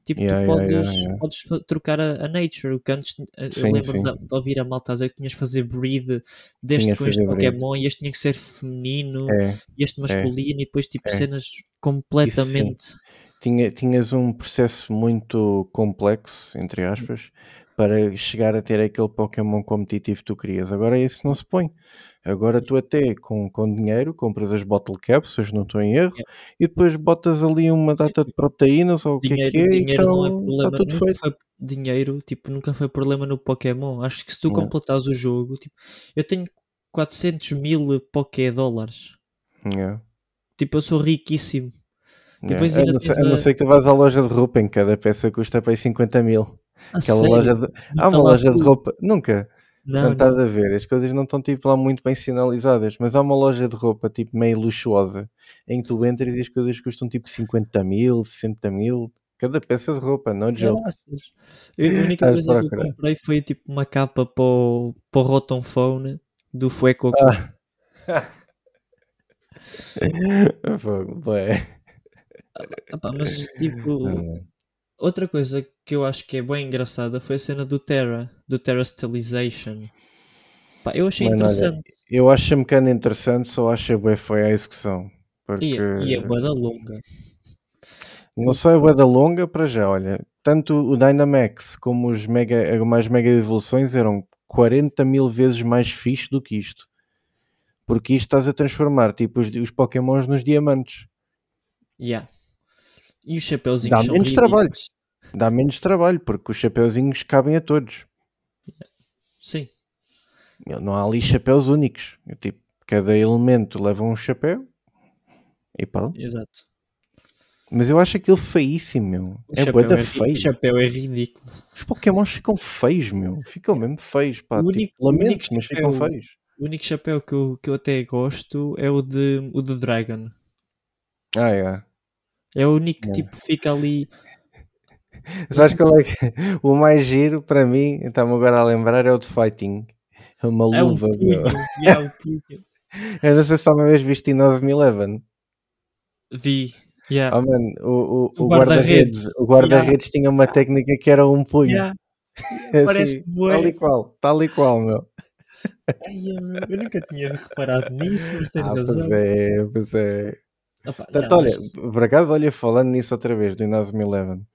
Tipo, Yeah, tu podes, yeah, podes trocar a, a nature. O que antes eh, eu Sim, lembro sim. de, de ouvir a malta dizer que tinhas de fazer breed deste Tinha com este fazer breed. Pokémon e este tinha que ser feminino É, e este masculino e depois tipo é. cenas Isso completamente. Tinha, tinhas um processo muito complexo, entre aspas, para chegar a ter aquele Pokémon competitivo que tu querias. Agora isso não se põe. Agora tu até com, com dinheiro compras as bottle caps, se não estou em erro, Yeah. e depois botas ali uma data de proteínas ou o que é que é, dinheiro não é então problema. tudo Nunca feito. foi dinheiro, tipo, nunca foi problema no Pokémon. Acho que se tu Yeah. completares o jogo, tipo, eu tenho 400 mil Poké dólares. Yeah. Tipo, eu sou riquíssimo. Yeah. não ser, a não ser que tu vás à loja de roupa em cada peça custa para aí 50 mil. Aquela sério? loja de... Há uma loja de roupa. Nunca. Não, Não não. estás a ver, as coisas não estão tipo lá muito bem sinalizadas, mas há uma loja de roupa tipo meio luxuosa em que tu entras e as coisas custam tipo 50 mil, 60 mil, cada peça de roupa. Graças. Eu- A única Estás coisa que eu comprei foi tipo uma capa para o, para o Rotom Phone do Fuecoco. Ah. *laughs* Fogo. Epá, mas tipo, Ah, outra coisa que eu acho que é bem engraçada foi a cena do Terra, do Terra Stylization. Pá, eu achei Mano, olha, interessante. eu acho a mecânica interessante, só acho bué foi a execução. Porque E, é- e é da longa. não só é da longa para já, olha, tanto o Dynamax como os mega, mais mega evoluções eram 40 mil vezes mais fixe do que isto. Porque isto estás a transformar tipo os, os Pokémons nos diamantes. Yeah. E os chapeuzinhos Dá menos trabalho. Dá menos trabalho, porque os chapeuzinhos cabem a todos. Sim. Não há ali chapéus únicos. É Tipo, cada elemento leva um chapéu e pronto. Exato. Mas eu acho aquilo feíssimo, meu. O É chapéu bué da é, feio. o chapéu é ridículo. Os Pokémons ficam feios, meu. Ficam mesmo feios, pá. O Tipo, único- mas ficam chapéu- feios. O único chapéu que eu, que eu até gosto é o de, o de Dragon. Ah, é. É o único que É. tipo fica ali. *laughs* Sabes qual é que... *laughs* O mais giro para mim, estava agora a lembrar, é o de Fighting. É uma É luva, yeah, o punho. *laughs* Eu não sei se alguma vez viste em 11 Vi. Yeah. Oh, mano, o, o, O guarda-redes. o guarda-redes tinha uma técnica que era um punho. Yeah. Assim, Parece bué. tal e qual, tal e qual, meu. Ai, eu, eu nunca tinha reparado nisso, mas tens Ah, razão. pois é, pois é. Opa, Portanto, não, olha, mas- por acaso, olha, falando nisso outra vez, do Inazuma Eleven,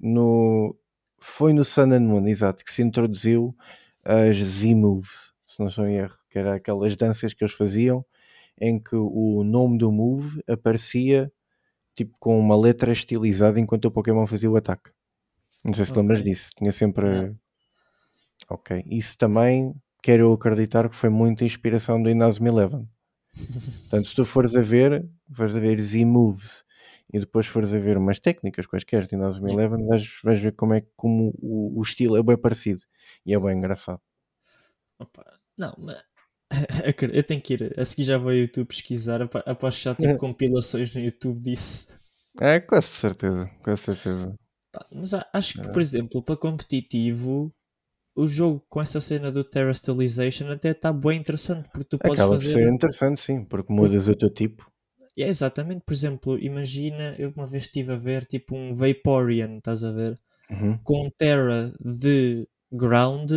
no, foi no Sun and Moon, exato, que se introduziu as Z-Moves, se não estou em erro, que era aquelas danças que eles faziam, em que o nome do move aparecia tipo com uma letra estilizada enquanto o Pokémon fazia o ataque. Não sei se Ok. lembras disso, tinha sempre. Não. Ok, isso também quero acreditar que foi muita inspiração do Inazuma Eleven. *laughs* Portanto, se tu fores a ver, fores a ver Z-Moves e depois fores a ver umas técnicas quaisquer de Yeah. Eleven, vais, vais ver como é como o, o estilo é bem parecido e é bem engraçado. Opa, não, mas *laughs* eu tenho que ir. A seguir já vou ao YouTube pesquisar. Aposto que já tipo É. *laughs* compilações no YouTube disso. É, quase certeza, quase certeza. Mas acho que, É. por exemplo, para competitivo, o jogo com essa cena do Terra Stylization até está bem interessante porque tu podes Acaba por fazer. ser interessante, sim, porque mudas o teu tipo. É, exatamente, por exemplo, imagina, eu uma vez estive a ver tipo um Vaporeon, estás a ver? Uhum. com Terra de Ground,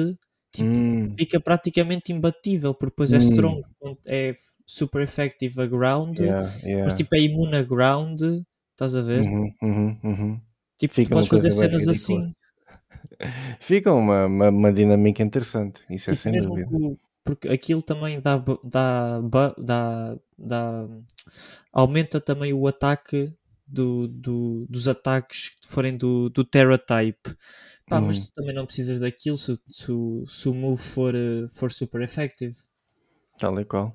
tipo, Hum, fica praticamente imbatível, porque depois é Hum. strong, é super effective a Ground, yeah, yeah. mas tipo é imune a Ground, estás a ver? Uhum, uhum, uhum. Tipo, tu podes fazer cenas assim. *laughs* Fica uma, uma, uma dinâmica interessante, isso é Tipo, sem dúvida. que porque aquilo também dá, dá, dá, dá aumenta também o ataque do, do- dos ataques que forem do, do Terra Type. Pá, mas Uhum. tu também não precisas daquilo se, se, o- se o move for, eh, for super effective. Tal e qual.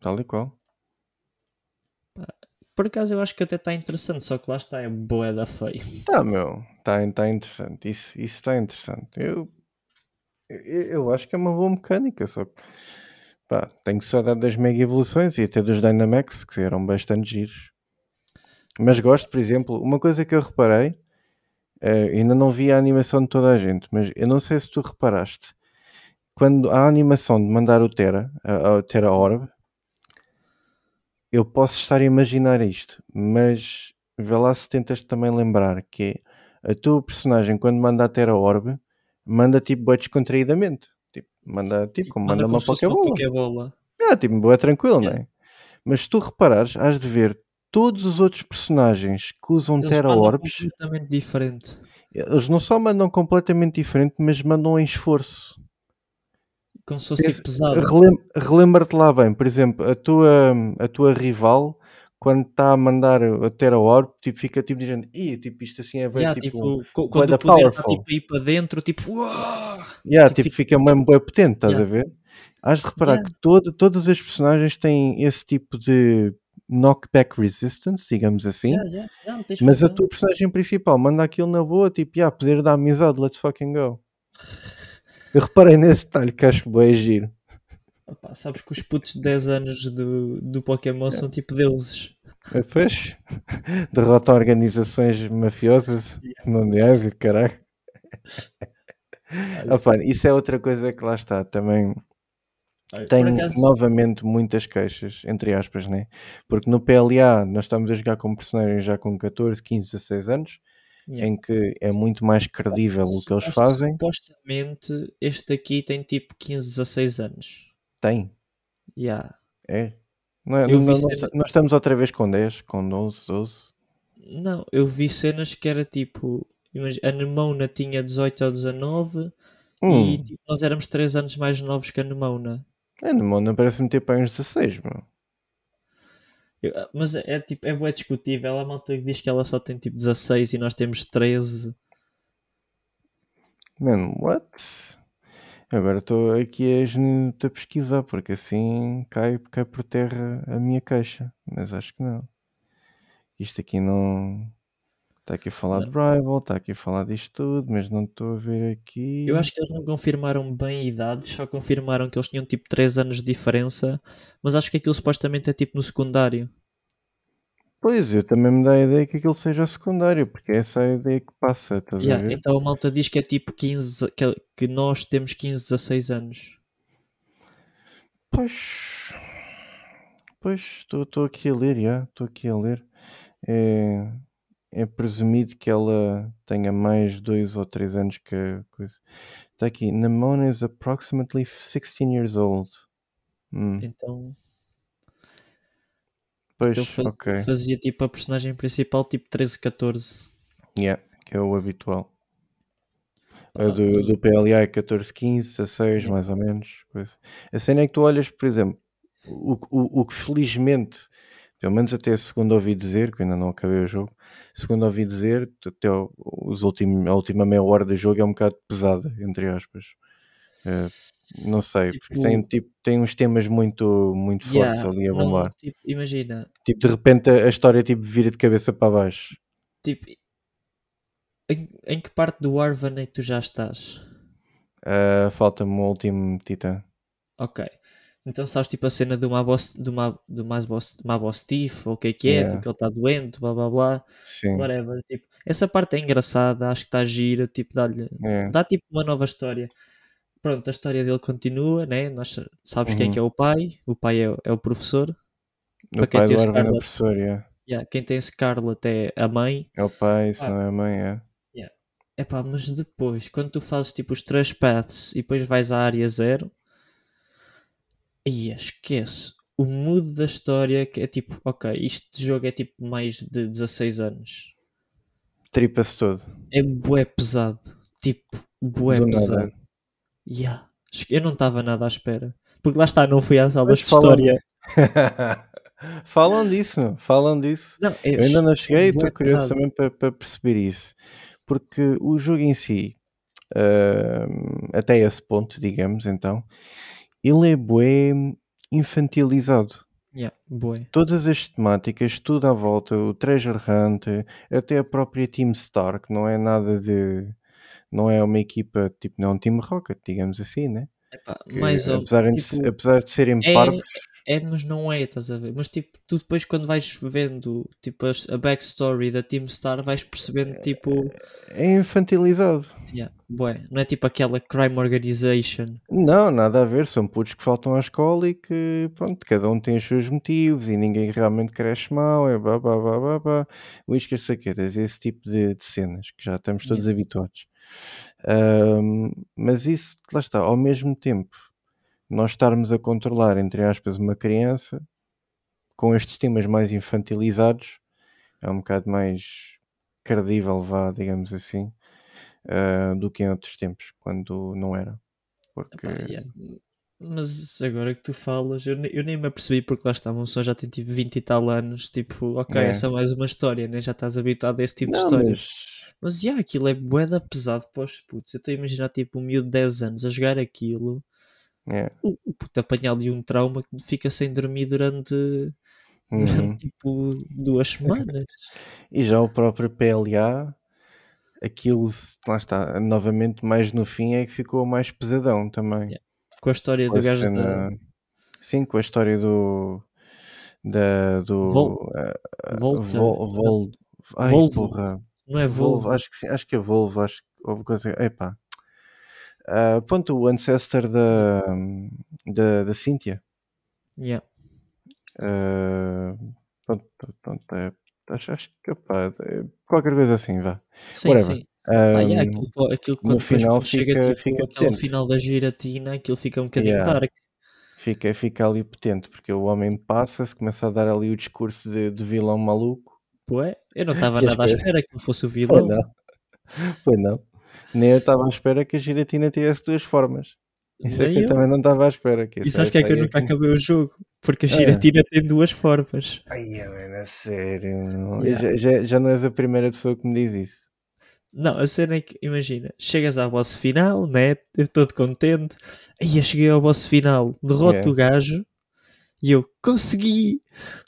Tal e qual. Por acaso eu acho que até está interessante, só que lá está, é boa da feio. *laughs* Tá, meu, tá, tá interessante. Isso, isso está interessante. Eu, eu, eu acho que é uma boa mecânica, só que pá, só dar das mega evoluções e até dos Dynamax, que eram bastante giros. Mas gosto, por exemplo, uma coisa que eu reparei, eh, ainda não vi a animação de toda a gente, mas eu não sei se tu reparaste, quando há a animação de mandar o Terra, a, Terra Orb, eu posso estar a imaginar isto, mas vê lá se tentas também lembrar que é a tua personagem, quando manda a Terra Orb, manda tipo bué descontraídamente. Tipo, manda tipo, como manda, como uma Pokébola. Ah, tipo, bué tranquilo, não Yeah. é? Mas se tu reparares, has de ver todos os outros personagens que usam Eles Terra Orbs, completamente diferente. eles não só mandam completamente diferente, mas mandam em esforço. Como se fosse tipo pesado. Relem- Relembra-te lá bem, por exemplo, a tua, a tua rival, quando está a mandar a Terra Orb, tipo, fica tipo dizendo, Ih, tipo, isto assim é bem, Yeah, tipo, tipo, quando o poder está tipo, aí para dentro, tipo, uau! Yeah, tipo, tipo, fica mesmo bem potente, estás Yeah. a ver? Has de reparar Yeah. que todo, todas as personagens têm esse tipo de knockback resistance, digamos assim, Yeah, yeah, yeah, não tens mas a tua personagem principal manda aquilo na boa, tipo, yeah, poder da amizade, let's fucking go. *laughs* Eu reparei nesse detalhe que acho bem giro. Opá, sabes que os putos de 10 anos do, do Pokémon são tipo deuses. Depois *laughs* derrota organizações mafiosas mundiais e caralho. Olha, Opa, isso é outra coisa que lá está também. olha, por Tenho acaso, novamente muitas queixas, entre aspas, né? Porque no PLA nós estamos a jogar com personagens já com 14, 15, 16 anos, yeah. em que é muito mais credível o que eles fazem. Supostamente este aqui tem tipo 15, 16 anos. Tem, Yeah. é. Não é- não- vi nós, estamos outra vez com 10, com 12, 12. Não, eu vi cenas que era tipo. A Nemona tinha 18 ou 19 e Hum, tipo, nós éramos 3 anos mais novos que a Nemona. não, não parece-me ter para uns 16, meu. Eu- mas é, é tipo, é bué discutível. A malta que diz que ela só tem tipo 16 e nós temos 13. Mano, what? Agora estou aqui a, a pesquisar, porque assim cai, cai por terra a minha queixa. Mas acho que não. Isto aqui não. Está aqui a falar de rival, está aqui a falar disto tudo, mas não estou a ver aqui. Eu acho que eles não confirmaram bem idades, só confirmaram que eles tinham tipo 3 anos de diferença. Mas acho que aquilo supostamente é tipo no secundário. Pois, eu também me dá a ideia que aquilo seja secundário, porque essa é a ideia que passa, estás a Yeah, ver? então a malta diz que é tipo 15, que, que nós temos 15, 16 anos. Pois. Pois, estou aqui a ler, já, estou aqui a ler. É, é presumido que ela tenha mais dois ou três anos que a coisa. Está aqui, Namona is approximately 16 years old. Hum, Então, pois, então faz- ok. fazia tipo a personagem principal tipo 13, 14. Yeah, que é o habitual. Ah, do, do PLA é 14, 15, 16, Yeah. mais ou menos. Coisa. A cena é que tu olhas, por exemplo, o, o, o que felizmente, pelo menos até segundo ouvi dizer, que ainda não acabei o jogo, segundo ouvi dizer, até os últimos, a última meia hora do jogo é um bocado pesada, entre aspas. Eh, não sei, porque Tipo- tem, tipo, tem uns temas muito, muito fortes Yeah, ali a não, bombar. tipo, imagina, Tipo, de repente a a história tipo, vira de cabeça para baixo. tipo, em, em que parte do Arvan é que tu já estás? Ah, Falta-me o último titã. Ok. Então sabes tipo a cena do Mabos, do Ma, do Mabos, Mabos Thief, ou o que é que é, Yeah. tipo que ele está doente, blá blá blá, Sim. whatever. Tipo, essa parte é engraçada, acho que está gira, tipo, dá-lhe, É. dá tipo uma nova história. Pronto, a história dele continua, né? Nós sa- sabes quem é Uhum. que é o pai, o pai é, é o professor, O pai tem do é o professor, yeah. yeah, quem tem Scarlet é a mãe, é o pai, se Ah. não é a mãe, é. Epá, mas depois, quando tu fazes tipo os três paths e depois vais à área zero, aí esquece. O mood da história que é tipo, ok, este jogo é tipo mais de 16 anos. Tripa-se todo. É bué pesado. Tipo, bué Do pesado. nada. Yeah. Eu não estava nada à espera. Porque lá está, não fui às aulas Mas de história. *laughs* falam disso, meu. falam disso. Não, é, Eu ainda não cheguei e estou curioso pesado. também para, para perceber isso. Porque o jogo em si, ahm, até esse ponto, digamos, então, ele é bué infantilizado. Yeah, bué. Todas as temáticas, tudo à volta, o Treasure Hunt, até a própria Team Star, que não é nada de. Não é uma equipa, tipo, não é um Team Rocket, digamos assim, né? Epá, Que, mais ou apesar, de, tipo, apesar de serem é- parvos, É, mas não é, estás a ver? Mas tipo, tu depois quando vais vendo tipo, a backstory da Team Star vais percebendo tipo, é infantilizado. yeah, bué, não é tipo aquela crime organization. Não, nada a ver, são putos que faltam à escola e que, pronto, cada um tem os seus motivos e ninguém realmente cresce mal, é blá blá blá blá blá, uíscas, saquetas, esse tipo de, de cenas que já estamos todos habituados. Ahm, mas isso, lá está, ao mesmo tempo, nós estarmos a controlar, entre aspas, uma criança com estes temas mais infantilizados é um bocado mais credível, vá, digamos assim, ah, do que em outros tempos, quando não era. Porque. Epá, yeah. Mas agora que tu falas, eu, eu nem me apercebi porque lá está, pessoa já tem tipo 20 e tal anos, tipo, ok, É. é só mais uma história, né? já estás habituado a esse tipo de Não, história. mas Mas já, aquilo é bué da pesado para os putos. Eu estou a imaginar tipo um miúdo de 10 anos a jogar aquilo, é, o, o puto apanhar ali um trauma que fica sem dormir durante, uhum. durante tipo duas semanas. *laughs* E já o próprio PLA, aquilo, lá está, novamente, mais no fim é que ficou mais pesadão também. Yeah. Com a história Com do gajo da. cena- Sim, com a história do. Da, do. Vol- ah, Volta. Vol, Vol- ai, Volvo. porra. Não é Volvo, Volvo? acho que sim, acho que é Volvo, acho que houve coisa. Epá. Ah, pronto, o ancestor da, da, da Cynthia. Yeah. Ah, pronto, pronto, é, acho, acho que epá, é qualquer coisa assim, vá. Sim, Whatever. sim. Ah, yeah, Um, aquilo, aquilo no final chega fica- tipo, fica aquele final da giratina, aquilo fica um bocadinho Yeah. dark. fica, fica ali potente, porque o homem passa-se, começa a dar ali o discurso de, de vilão maluco. Ué, eu não estava nada à espera que ele fosse o *laughs* Foi vilão. não. Foi não. Nem eu estava à espera que a giratina tivesse duas formas. Isso é Nem que eu eu. também não estava à espera. Que E sabes que é que eu nunca acabei o jogo? Porque a Ah. giratina tem duas formas. Ai, mano, a sério. Yeah. Já, já, já não és a primeira pessoa que me diz isso. Não, a cena é que, imagina, chegas à boss final, né? Eu todo contente. Aí eu cheguei ao boss final, derroto Yeah. o gajo e eu consegui.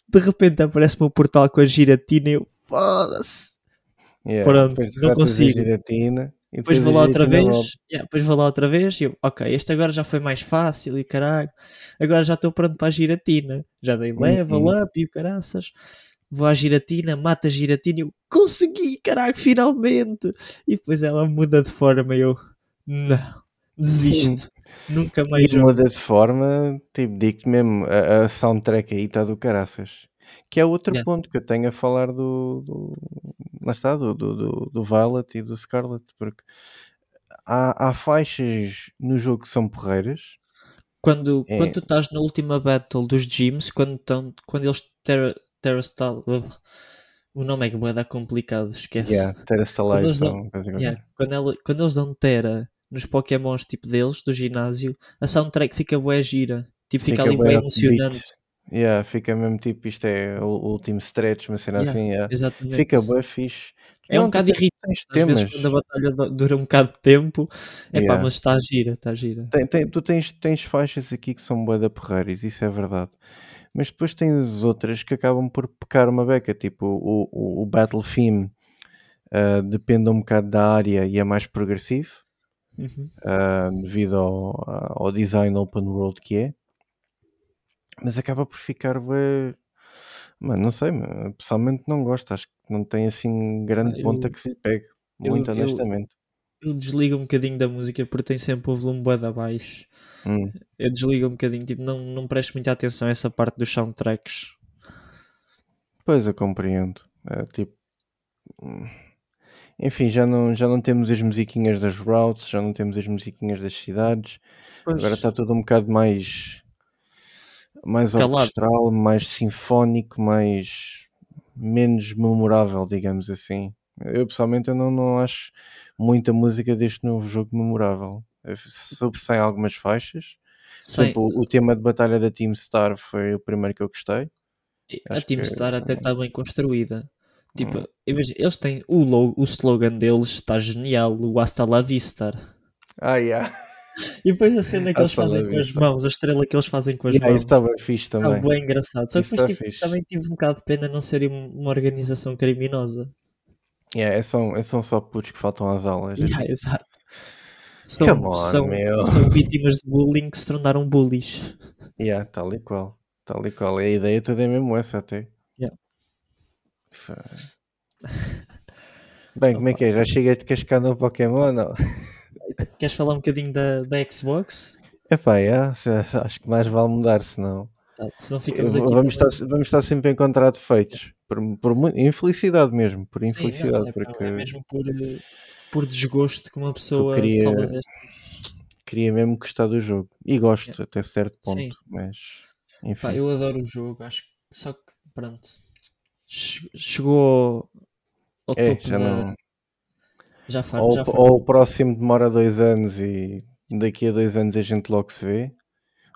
De repente aparece-me o portal com a giratina e eu, foda-se. Yeah, Pronto, depois não consigo. giratina. E Depois vou lá outra vez, yeah, depois vou lá outra vez e eu, ok, este agora já foi mais fácil e caralho, agora já estou pronto para a giratina. Já dei level Uhum. up e o caraças. Vou à giratina, mata a giratina e eu consegui, caralho, finalmente! E depois ela muda de forma e eu, não, desisto, nunca mais jogo. muda de forma, tipo, digo-te mesmo, a, a soundtrack aí está do caraças. Que é outro Yeah. ponto que eu tenho a falar do. do lá está, do, do, do, Violet e do Scarlet, porque há, há faixas no jogo que são porreiras. Quando, É. quando tu estás na última battle dos gyms, quando, tão, quando eles terra, terrastal, o nome é que dar complicado, esquece. Yeah, Terastalize eles dão- qualquer. Yeah, quando, ela- quando eles dão Terra nos Pokémons tipo deles, do ginásio, a soundtrack fica bué gira. Tipo, fica, ali bué bué emocionante. Yeah, fica mesmo tipo, isto é o, o último stretch, uma cena Yeah, assim. yeah. Exatamente. Fica bem fixe. É um Não, tu bocado tens- irritante às vezes temas. quando a batalha du- dura um bocado de tempo. É pá, Yeah. mas está gira, está gira. Tem- tem- tu tens, tens faixas aqui que são bué da porreiras, isso é verdade. Mas depois tens outras que acabam por pecar uma beca, tipo o, o, o Battle Theme ah, depende um bocado da área e é mais progressivo, Uhum. ah, devido ao, ao design open world que é. Mas acaba por ficar bué... Mano, não sei, pessoalmente não gosto, acho que não tem assim grande Ah, ponta eu- que se pegue, eu- muito honestamente. Eu desligo um bocadinho da música porque tem sempre o volume bué abaixo. Hum. Eu desligo um bocadinho, tipo, não, não presto muita atenção a essa parte dos soundtracks. Pois eu compreendo. É, tipo, hum, enfim, já não, já não temos as musiquinhas das routes, já não temos as musiquinhas das cidades. Pois. Agora está tudo um bocado mais mais Calado. orquestral, mais sinfónico, mais menos memorável, digamos assim. Eu pessoalmente eu não, não acho muita música deste novo jogo memorável. Sobressaem algumas faixas. Exemplo, o, tema de batalha da Team Star foi o primeiro que eu gostei. A Team que... Star até está bem construída. Tipo, hum. imagina, eles têm o, logo, o slogan deles está genial, o Hasta la Vista. Ah, yeah. E depois a cena *laughs* que eles fazem com as mãos, a estrela que eles fazem com as yeah, mãos. Isso estava fixe também. Está bem engraçado. Só que depois tipo, também tive um bocado de pena não ser uma organização criminosa. Yeah, é são, é são só putos que faltam às aulas. *laughs* Yeah, exato. São, on, são, são, vítimas de bullying que se tornaram bullies. Yeah, tal e qual. Tal e qual. A ideia toda é mesmo essa até. Yeah. *laughs* Bem, como é que é? Já cheguei de cascar no Pokémon? Não? *laughs* Queres falar um bocadinho da, da Xbox? Epá, é, acho que mais vale mudar, senão. Tá, senão ficamos aqui. Vamos, estar, vamos estar sempre a encontrar defeitos. Por, por infelicidade mesmo, por infelicidade. Sim, é, porque... é mesmo por, por desgosto que uma pessoa queria, fala. Queria mesmo gostar do jogo. E gosto é. até certo ponto, Sim. mas. Enfim. Pá, eu adoro o jogo, acho que só que pronto. Chegou ao é, topo já da, não já faz, ou, já ou o próximo demora dois anos e daqui a dois anos a gente logo se vê.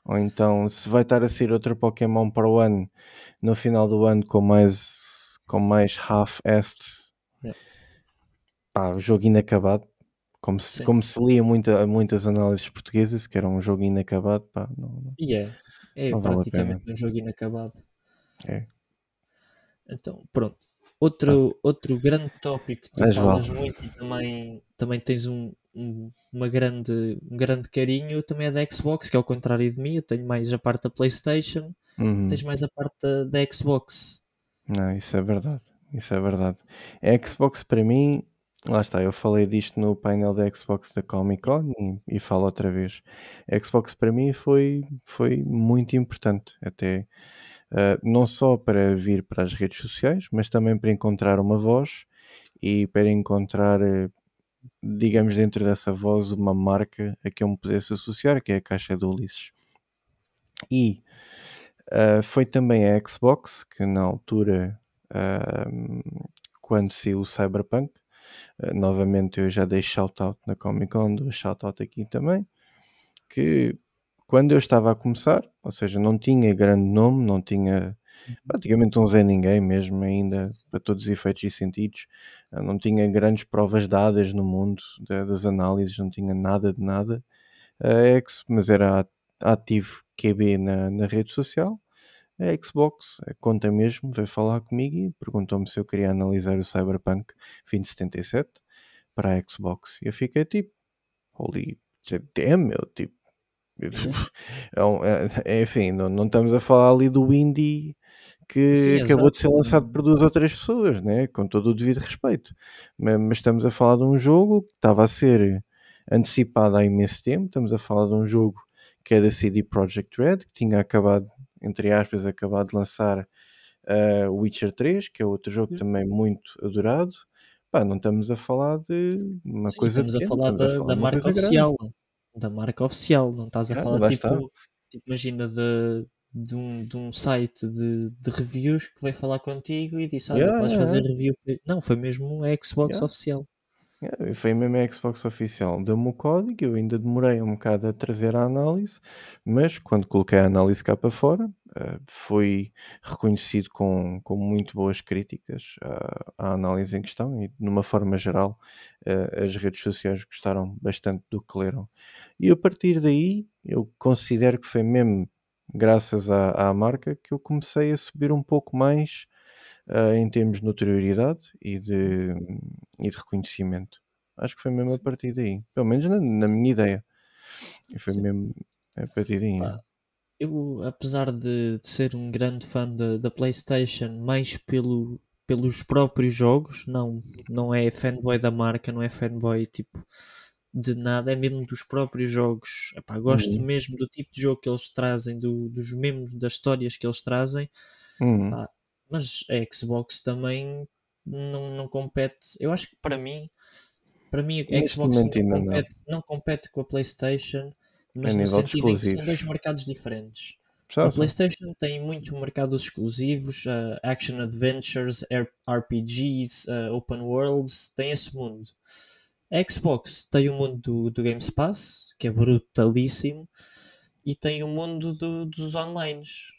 Ou então, se vai estar a sair outro Pokémon para o ano, no final do ano, com mais, com mais half-assed, é. pá, o jogo inacabado. Como se, como se lia muita, muitas análises portuguesas, que era um jogo inacabado, pá, não, e é, é não praticamente vale um jogo inacabado. É. Então, pronto. Outro, ah. outro grande tópico que tu Mas falas vale. muito e também, também tens um, um, uma grande, um grande carinho também é da Xbox, que é ao contrário de mim, eu tenho mais a parte da Playstation, uhum. tens mais a parte da, da, Xbox. Não, isso é verdade, isso é verdade. A Xbox para mim, lá está, eu falei disto no painel da Xbox da Comic Con e, e falo outra vez. A Xbox para mim foi, foi muito importante, até uh, não só para vir para as redes sociais, mas também para encontrar uma voz e para encontrar, uh, digamos, dentro dessa voz, uma marca a que eu me pudesse associar, que é a Caixa do Ulisses. E uh, foi também a Xbox que, na altura, quando saiu o Cyberpunk, novamente eu já dei shout-out na Comic Con, dou shout-out aqui também, que quando eu estava a começar, ou seja, não tinha grande nome, não tinha uhum. praticamente um Zé Ninguém mesmo, ainda para todos os efeitos e sentidos, não tinha grandes provas dadas no mundo das análises, não tinha nada de nada, mas era ativo QB na, na rede social. A Xbox, a conta mesmo, veio falar comigo e perguntou-me se eu queria analisar o Cyberpunk 2077 para a Xbox. E eu fiquei tipo, holy damn, meu, tipo, *laughs* é, é, enfim, não, não estamos a falar ali do indie que Sim, acabou de ser lançado por duas ou três pessoas, né? com todo o devido respeito. Mas, mas, estamos a falar de um jogo que estava a ser antecipado há imenso tempo. Estamos a falar de um jogo que é da CD Projekt Red, que tinha acabado, entre aspas, acabado de lançar uh, Witcher 3, que é outro jogo Sim. também muito adorado. Pá, não estamos a falar de uma Sim, coisa. Estamos pequena, a falar da, a falar da marca oficial. Grande da marca oficial, não estás a falar tipo, tipo, imagina de, de, um, de um site de, de reviews que vai falar contigo e disse, olha, yeah, podes fazer review. Não, foi mesmo a Xbox oficial. Yeah, foi mesmo a Xbox oficial. Deu-me o código, eu ainda demorei um bocado a trazer a análise, mas quando coloquei a análise cá para fora, uh, foi reconhecido com, com muito boas críticas uh, à análise em questão e, de uma forma geral, uh, as redes sociais gostaram bastante do que leram. E a partir daí, eu considero que foi mesmo graças à, à marca que eu comecei a subir um pouco mais uh, em termos de notoriedade e de, e de reconhecimento. Acho que foi mesmo a partir daí, pelo menos na, na minha ideia. Foi Sim. mesmo a partir daí. Pá, eu, apesar de, de, ser um grande fã da PlayStation, mais pelo, pelos próprios jogos, não, não é fanboy da marca, não é fanboy tipo de nada, é mesmo dos próprios jogos. Epá, gosto uhum. mesmo do tipo de jogo que eles trazem, do, dos mesmos das histórias que eles trazem. Uhum. Mas a Xbox também não, não compete. Eu acho que para mim, para mim, a Neste Xbox não ainda não. compete, não compete com a PlayStation, mas A no sentido em que são dois mercados diferentes. Só, A. PlayStation tem muito mercado dos exclusivos, uh, action adventures, RPGs, uh, open worlds, tem esse mundo. A Xbox tem o mundo do, do Game Pass, que é brutalíssimo, e tem o mundo do- dos onlines.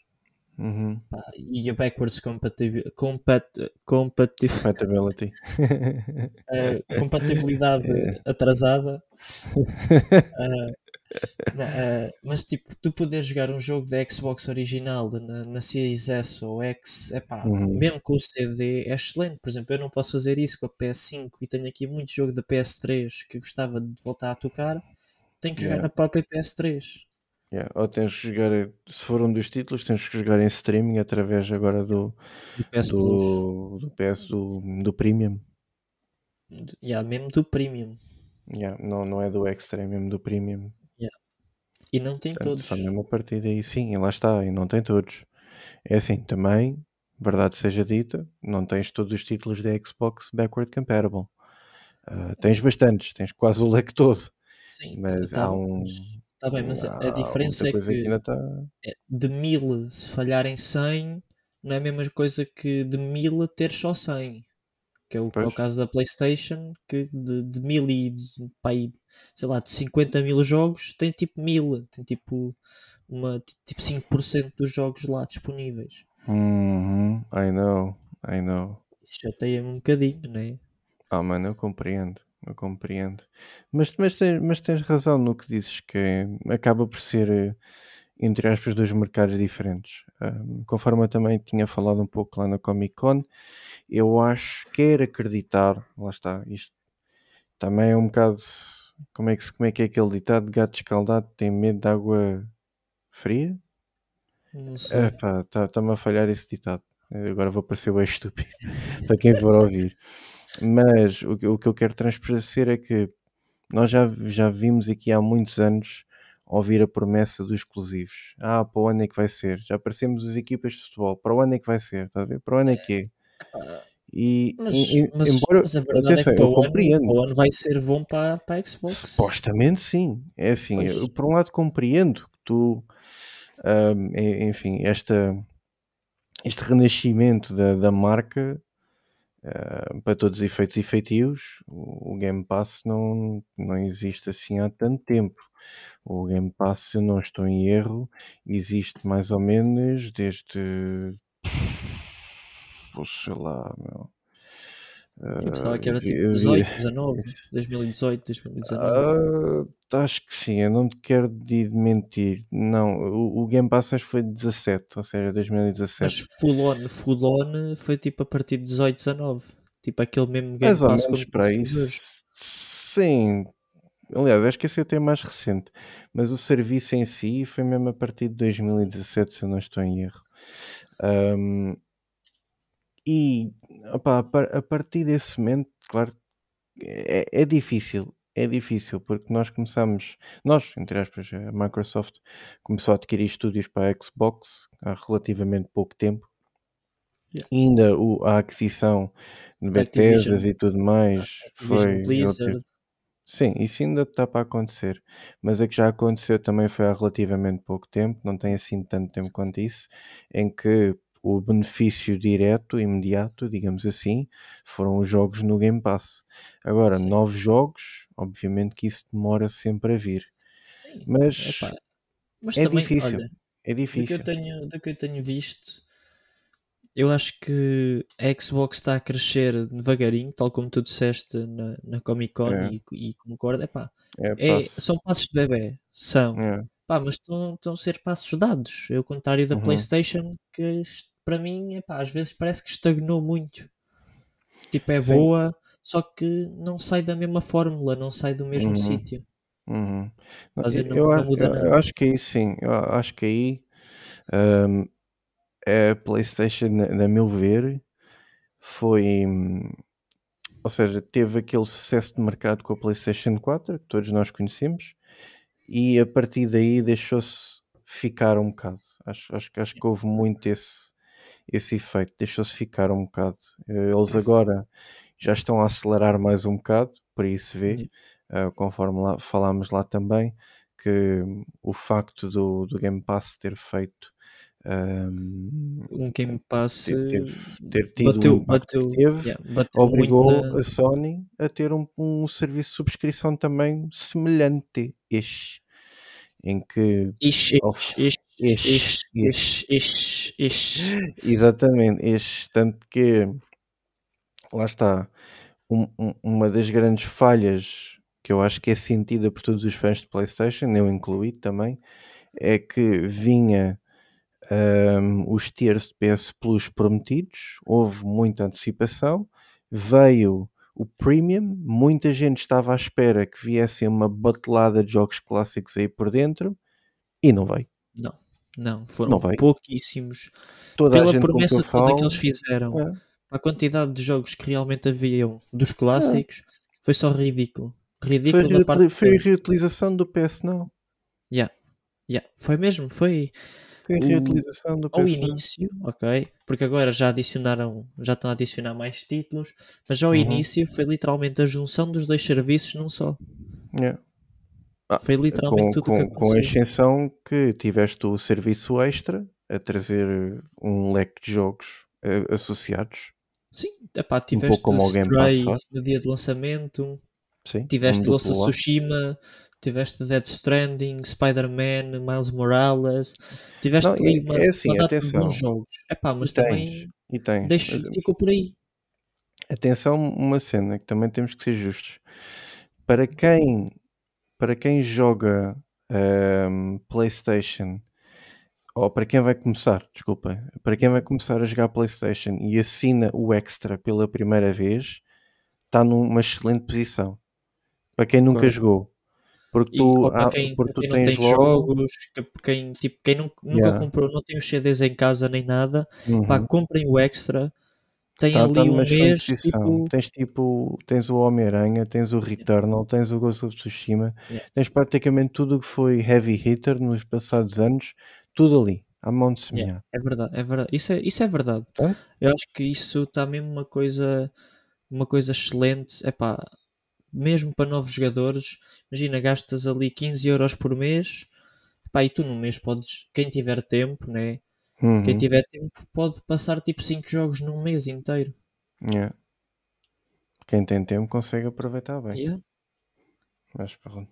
Uhum. Pá, e a backwards compatibility, compat, compati- Compatibility. uh, compatibilidade *laughs* atrasada. Uh, *laughs* não, uh, mas tipo, tu poderes jogar um jogo da Xbox original na, na Series S ou X, epá, Uhum. mesmo com o CD, é excelente. Por exemplo, eu não posso fazer isso com a PS5 e tenho aqui muito jogo da PS3 que gostava de voltar a tocar. Tenho que jogar Yeah. na própria PS3. Yeah. Ou tens que jogar, se for um dos títulos, tens que jogar em streaming através agora do, Do PS do, do PS do, do Premium. Yeah, mesmo do Premium. Yeah. Não, não é do Extra, é mesmo do Premium. E não tem Portanto, todos. só mesmo a partir daí, sim, e lá está, e não tem todos. É assim, também, verdade seja dita, não tens todos os títulos da Xbox backward compatible. Ah, tens bastantes, tens quase o leque todo, Sim, mas tá, há um. Tá bem, mas a, a diferença é que está. é, de mil se falharem 100 não é a mesma coisa que de mil ter só 100 que é o, que é o caso da Playstation que de, de mil e de, aí, sei lá, de 50 mil jogos tem tipo mil, tem tipo uma, tipo 5% dos jogos lá disponíveis Uhum, I know, I know. isso chateia-me um bocadinho, né? Ah, mano, eu compreendo, eu compreendo. Mas, mas, tens, mas tens razão no que dizes, que acaba por ser, eh, entre aspas, dois mercados diferentes. Ahm, conforme eu também tinha falado um pouco lá na Comic Con, eu acho, quero acreditar, lá está, isto também é um bocado, como é que, como é, que é aquele ditado, gato escaldado tem medo de água fria? está-me a falhar esse ditado. Agora vou parecer bem estúpido *laughs* para quem for ouvir. Mas o, que- o que eu quero transparecer é que nós já, já vimos aqui há muitos anos ouvir a promessa dos exclusivos. Ah, para o ano é que vai ser. Já aparecemos as equipas de futebol. Para o ano é que vai ser. Estás a ver? Para o ano é que é. E, mas, mas, embora, mas a verdade atenção, é que para o, ano, o ano vai ser bom para, para a Xbox Supostamente sim. É assim, Pois. eu por um lado compreendo que tu, ahm, en- enfim, esta, este renascimento da, da marca, ah, para todos os efeitos efetivos, o, o Game Pass não, não existe assim há tanto tempo. O Game Pass, se eu não estou em erro, existe mais ou menos desde, sei lá, meu. Eu pensava que Ah, era tipo vi- 18, 19, *laughs* Isso. 2018, 2019. Ah, acho que sim, eu não te quero de mentir. Não, o, o Game Pass acho que foi 17, ou seja, 2017. Mas full on, full on foi tipo a partir de 18, 19. Tipo aquele mesmo Game Mais ou Pass menos como para isso. Sim. Aliás, acho que esse até é mais recente. Mas o serviço em si foi mesmo a partir de 2017, se eu não estou em erro. Ahm, e opá, a, par- a partir desse momento, claro, é, é difícil. É difícil porque nós começamos, nós, entre aspas, a Microsoft começou a adquirir estúdios para a Xbox há relativamente pouco tempo. Yeah. Ainda o- a aquisição de Activision. Bethesda e tudo mais Activision foi. Blizzard. Sim, isso ainda está para acontecer. Mas a que já aconteceu também foi há relativamente pouco tempo, não tem assim tanto tempo quanto isso, em que o benefício direto, imediato, digamos assim, foram os jogos no Game Pass. Agora, Sim. novos jogos, obviamente que isso demora sempre a vir. Sim. Mas Mas é também, difícil, olha, é do que, eu difícil. tenho, do que eu tenho visto, eu acho que a Xbox está a crescer devagarinho, tal como tu disseste na, na Comic Con É. e, e concordo. Epá, É, é, são passos de bebê, são. É. Pá, mas estão, estão a ser passos dados. Ao contrário da Uhum. PlayStation, que para mim, epá, às vezes parece que estagnou muito. Tipo, é Sim. boa, só que não sai da mesma fórmula, não sai do mesmo Uhum. sítio. Uhum. Eu? Não, eu não eu- eu acho que aí sim, eu acho que aí hum, a PlayStation, a meu ver, foi, hum, ou seja, teve aquele sucesso de mercado com a PlayStation 4, que todos nós conhecemos, e a partir daí deixou-se ficar um bocado. Acho, acho, que- acho que houve muito esse, esse efeito, deixou-se ficar um bocado. Eles agora já estão a acelerar mais um bocado, por isso vê, uh, conforme lá, falámos lá também, que o facto do, do Game Pass ter feito um, um Game Pass ter, ter tido bateu, um bateu, teve, yeah, bateu obrigou na... a Sony a ter um, um serviço de subscrição também semelhante este em que ixi, ixi, ixi, ixi. exatamente este tanto que lá está um, uma das grandes falhas que eu acho que é sentida por todos os fãs de PlayStation, eu incluído também, é que vinha um, os tiers de PS Plus prometidos, houve muita antecipação, veio o Premium, muita gente estava à espera que viesse uma batelada de jogos clássicos aí por dentro e não veio. Não, não, foram não pouquíssimos. Toda Pela promessa toda falo, que eles fizeram, é. a quantidade de jogos que realmente haviam dos clássicos, é. foi só ridículo. Ridículo foi, da parte foi a reutilização do PS não. Yeah. Yeah. Foi mesmo, foi foi reutilização do Ao início, ok, porque agora já adicionaram, já estão a adicionar mais títulos, mas ao uhum. início foi literalmente a junção dos dois serviços num só. Yeah. Ah, foi literalmente com, tudo com, que com a exceção que tiveste o serviço extra a trazer um leque de jogos uh, associados. Sim, epá, tiveste um pouco como o Pass no dia de lançamento, Sim, tiveste um of Tsushima, tiveste Dead Stranding, Spider-Man, Miles Morales, tiveste não, e, uma, é assim, uma data de bons jogos. Epá, mas e também tens, e tens. Deixo, mas, ficou por aí. Atenção, uma cena que também temos que ser justos. Para quem, para quem joga um, PlayStation, ou para quem vai começar, desculpa, para quem vai começar a jogar PlayStation e assina o Extra pela primeira vez, está numa excelente posição. Para quem nunca claro. jogou, porque tu, para quem, porque tu quem tens não tem logo... jogos, que, quem, tipo, quem nunca, yeah. comprou, não tem os CDs em casa nem nada, uhum. pá, comprem o extra. Tem tá, ali tá um mês. Tipo... Tens tipo, tens o Homem-Aranha, tens o Returnal, tens o Ghost of Tsushima, yeah. tens praticamente tudo o que foi heavy hitter nos passados anos, tudo ali, à mão de semear. Yeah. É verdade, é verdade. Isso é, isso é verdade. Tá? Eu acho que isso está mesmo uma coisa, uma coisa excelente. É pá, mesmo para novos jogadores, imagina, gastas ali 15 euros por mês, pá, e tu no mês podes, quem tiver tempo, né? Uhum. Quem tiver tempo pode passar tipo 5 jogos num mês inteiro. Yeah. Quem tem tempo consegue aproveitar bem. Yeah. Mas pronto.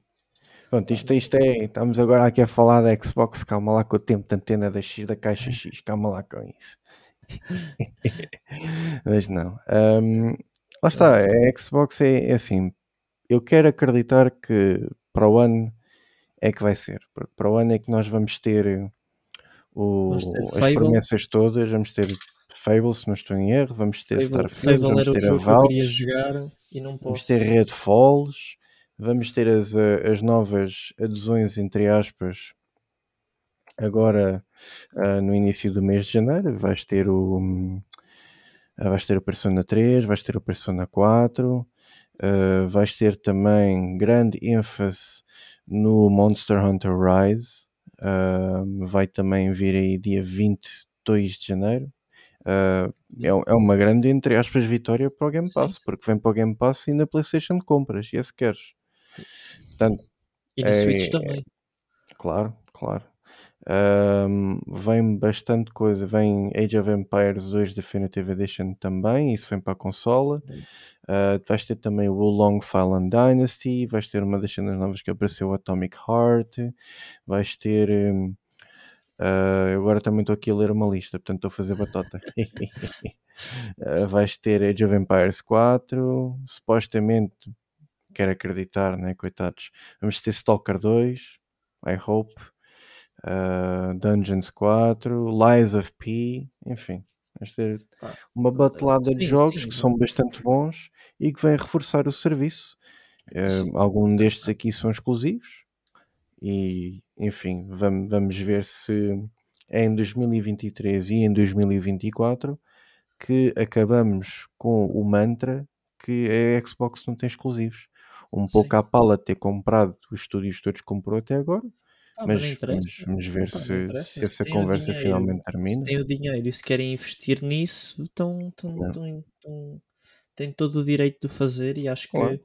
Pronto, isto, isto é. Estamos agora aqui a falar da Xbox. Calma lá com o tempo de antena da X, da caixa X. Calma lá com isso. *laughs* Mas não. Um, lá está. A Xbox é, é assim eu quero acreditar que para o ano é que vai ser, porque para o ano é que nós vamos ter, o, vamos ter as promessas todas, vamos ter Fable, se não estou em erro, vamos ter Fable, Starfield, Fable vamos ter a Valve, vamos ter Redfalls, vamos ter as, eh, as novas adesões, entre aspas, agora uh, no início do mês de janeiro, vais ter o... Uh, vais ter o Persona 3, vais ter o Persona 4, Uh, vais ter também grande ênfase no Monster Hunter Rise. Uh, vai também vir aí dia 22 de janeiro. Uh, é, é, uma grande, entre aspas, vitória para o Game Pass, Sim. porque vem para o Game Pass e na PlayStation compras, e é se queres. Portanto, e na é, Switch também. Claro, claro. Um, vem bastante coisa. Vem Age of Empires 2 Definitive Edition também. Isso vem para a consola. Uh, vais ter também o Long Fallen Dynasty. Vais ter uma das cenas novas que apareceu, Atomic Heart. Vais ter. Um, uh, agora também estou aqui a ler uma lista, portanto estou a fazer batota. uh, *laughs* vais ter Age of Empires 4. Supostamente, quero acreditar, né? Coitados. Vamos ter Stalker 2. I hope uh, Dungeons 4, Lies of P, enfim. Vamos ter uma batelada de jogos sim, que são bastante bons e que vêm reforçar o serviço. Uh, alguns destes aqui são exclusivos e, enfim, vamos, vamos ver se é em 2023 e em 2024 que acabamos com o mantra que a Xbox não tem exclusivos. Um pouco à pala ter comprado os estúdios todos que comprou até agora, Ah, mas, vamos, ver não se, se Se essa o conversa dinheiro, finalmente se termina. têm o dinheiro e se querem investir nisso, estão- têm todo o direito de fazer e acho Claro. que,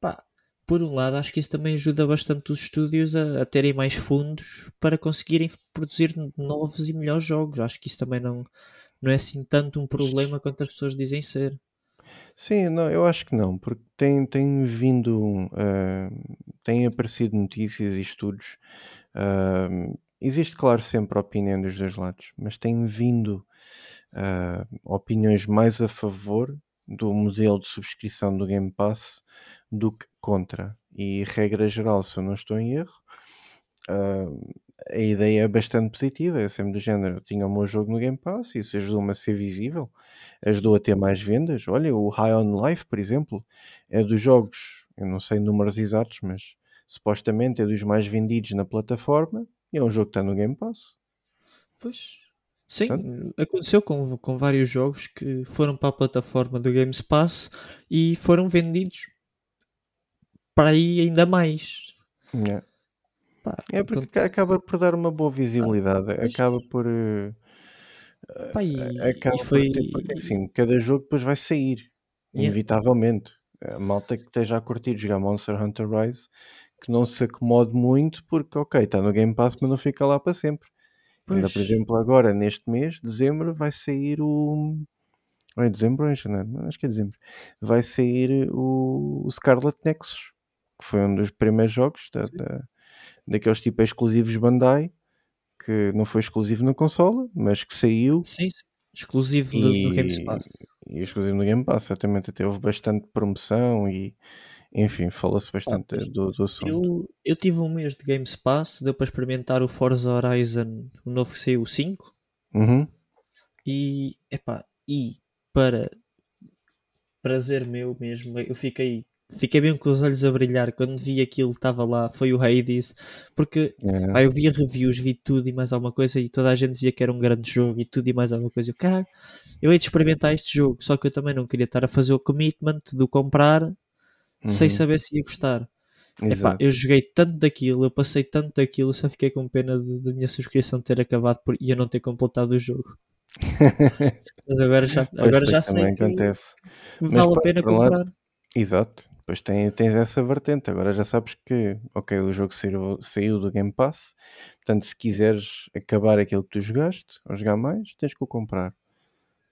pá, por um lado, acho que isso também ajuda bastante os estúdios a, a terem mais fundos para conseguirem produzir novos e melhores jogos. Acho que isso também não, não é assim tanto um problema quanto as pessoas dizem ser. Sim, não, eu acho que não, porque tem, tem vindo, ah, têm aparecido notícias e estudos. ah, existe, claro, sempre opinião dos dois lados, mas tem vindo ah, opiniões mais a favor do modelo de subscrição do Game Pass do que contra. E, regra geral, se eu não estou em erro, a ideia é bastante positiva, é sempre do género. Eu tinha o meu jogo no Game Pass, isso ajudou-me a ser visível, ajudou a ter mais vendas. Olha, o High on Life, por exemplo, é dos jogos, eu não sei números exatos, mas supostamente é dos mais vendidos na plataforma e é um jogo que está no Game Pass. Pois. Sim, Portanto- aconteceu com, com vários jogos que foram para a plataforma do Game Pass e foram vendidos para aí ainda mais. É, Pá, É porque acaba por dar uma boa visibilidade, pois. acaba por. eh, Pá, e, acaba e foi. por porque assim, cada jogo depois vai sair, Yeah. inevitavelmente. A malta que esteja a curtir jogar Monster Hunter Rise, que não se acomode muito, porque ok, está no Game Pass, mas não fica lá para sempre. Ainda, por Pois. exemplo, agora, neste mês, dezembro, vai sair o. Ou é dezembro ou é janeiro? Acho que é dezembro. Vai sair o, o Scarlet Nexus, que foi um dos primeiros jogos da, da- daqueles tipo exclusivos Bandai, que não foi exclusivo na consola, mas que saiu Sim, sim. Exclusivo do, do Game e, Pass. e exclusivo no Game Pass. Certamente até houve bastante promoção e, enfim, fala-se bastante pois. do, do assunto. Eu, eu tive um mês de Game Pass, deu para experimentar o Forza Horizon, o novo que saiu, o 5, Uhum. e, epá, e para prazer meu mesmo, eu fiquei, fiquei mesmo com os olhos a brilhar quando vi aquilo estava lá, foi o Hades, porque É. pá, eu via reviews, vi tudo e mais alguma coisa, e toda a gente dizia que era um grande jogo e tudo e mais alguma coisa. Eu, cara, eu hei de experimentar este jogo, só que eu também não queria estar a fazer o commitment de o comprar sem Uhum. saber se ia gostar. Epá, eu joguei tanto daquilo, eu passei tanto daquilo, só fiquei com pena de- da minha subscrição ter acabado por, e eu não ter completado o jogo. *laughs* Mas agora já, agora pois já sei também que acontece. vale a pois, pena um lado- comprar. Exato. Depois tem, tens essa vertente. Agora já sabes que, ok, o jogo saiu, saiu do Game Pass. Portanto, se quiseres acabar aquilo que tu jogaste, ou jogar mais, tens que o comprar.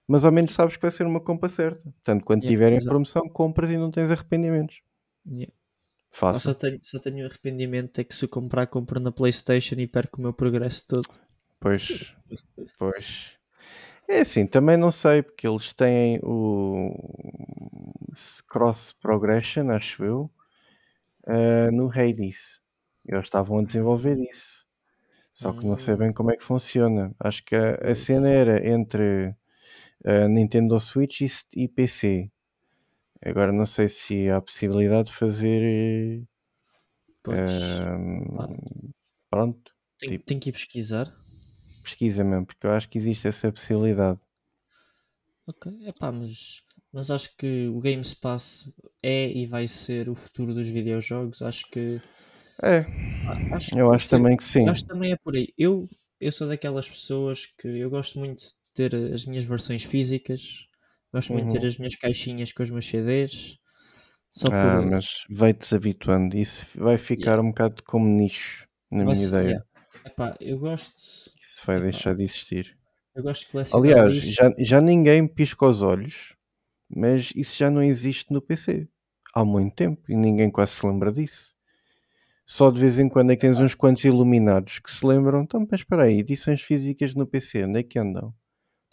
Mas ao menos sabes que vai ser uma compra certa. Portanto, quando Yeah, tiver em exato. promoção, compras e não tens arrependimentos. Yeah. Fácil. só tenho, só tenho arrependimento é que se comprar, compro na Playstation e perco o meu progresso todo. Pois, *laughs* pois. É assim, também não sei, porque eles têm o Cross Progression, acho eu, eh, no Hades. Eles estavam a desenvolver isso. Só que não sei Hum. bem como é que funciona. Acho que a, a cena era entre a Nintendo Switch e, e PC. Agora não sei se há possibilidade de fazer. Pois, pá. pronto, tenho, tipo- tenho que ir pesquisar. Pesquisa mesmo, porque eu acho que existe essa possibilidade. Ok, epá, mas, mas acho que o Game Pass é e vai ser o futuro dos videojogos. Acho que. É, acho eu que acho foi- também que sim. Acho que também é por aí. Eu, eu sou daquelas pessoas que eu gosto muito de ter as minhas versões físicas, gosto muito de ter Uhum. as minhas caixinhas com os meus CDs. Só por. Ah, mas vai desabituando. Isso vai ficar um bocado como nicho, na vai minha ideia. yeah. Epá, eu gosto. Isso vai deixar de existir. Eu gosto de colecionar Aliás, já, já ninguém pisca os olhos, mas isso já não existe no PC há muito tempo e ninguém quase se lembra disso. Só de vez em quando é que tens uns quantos iluminados que se lembram. Então, mas espera aí, edições físicas no PC, onde é que andam?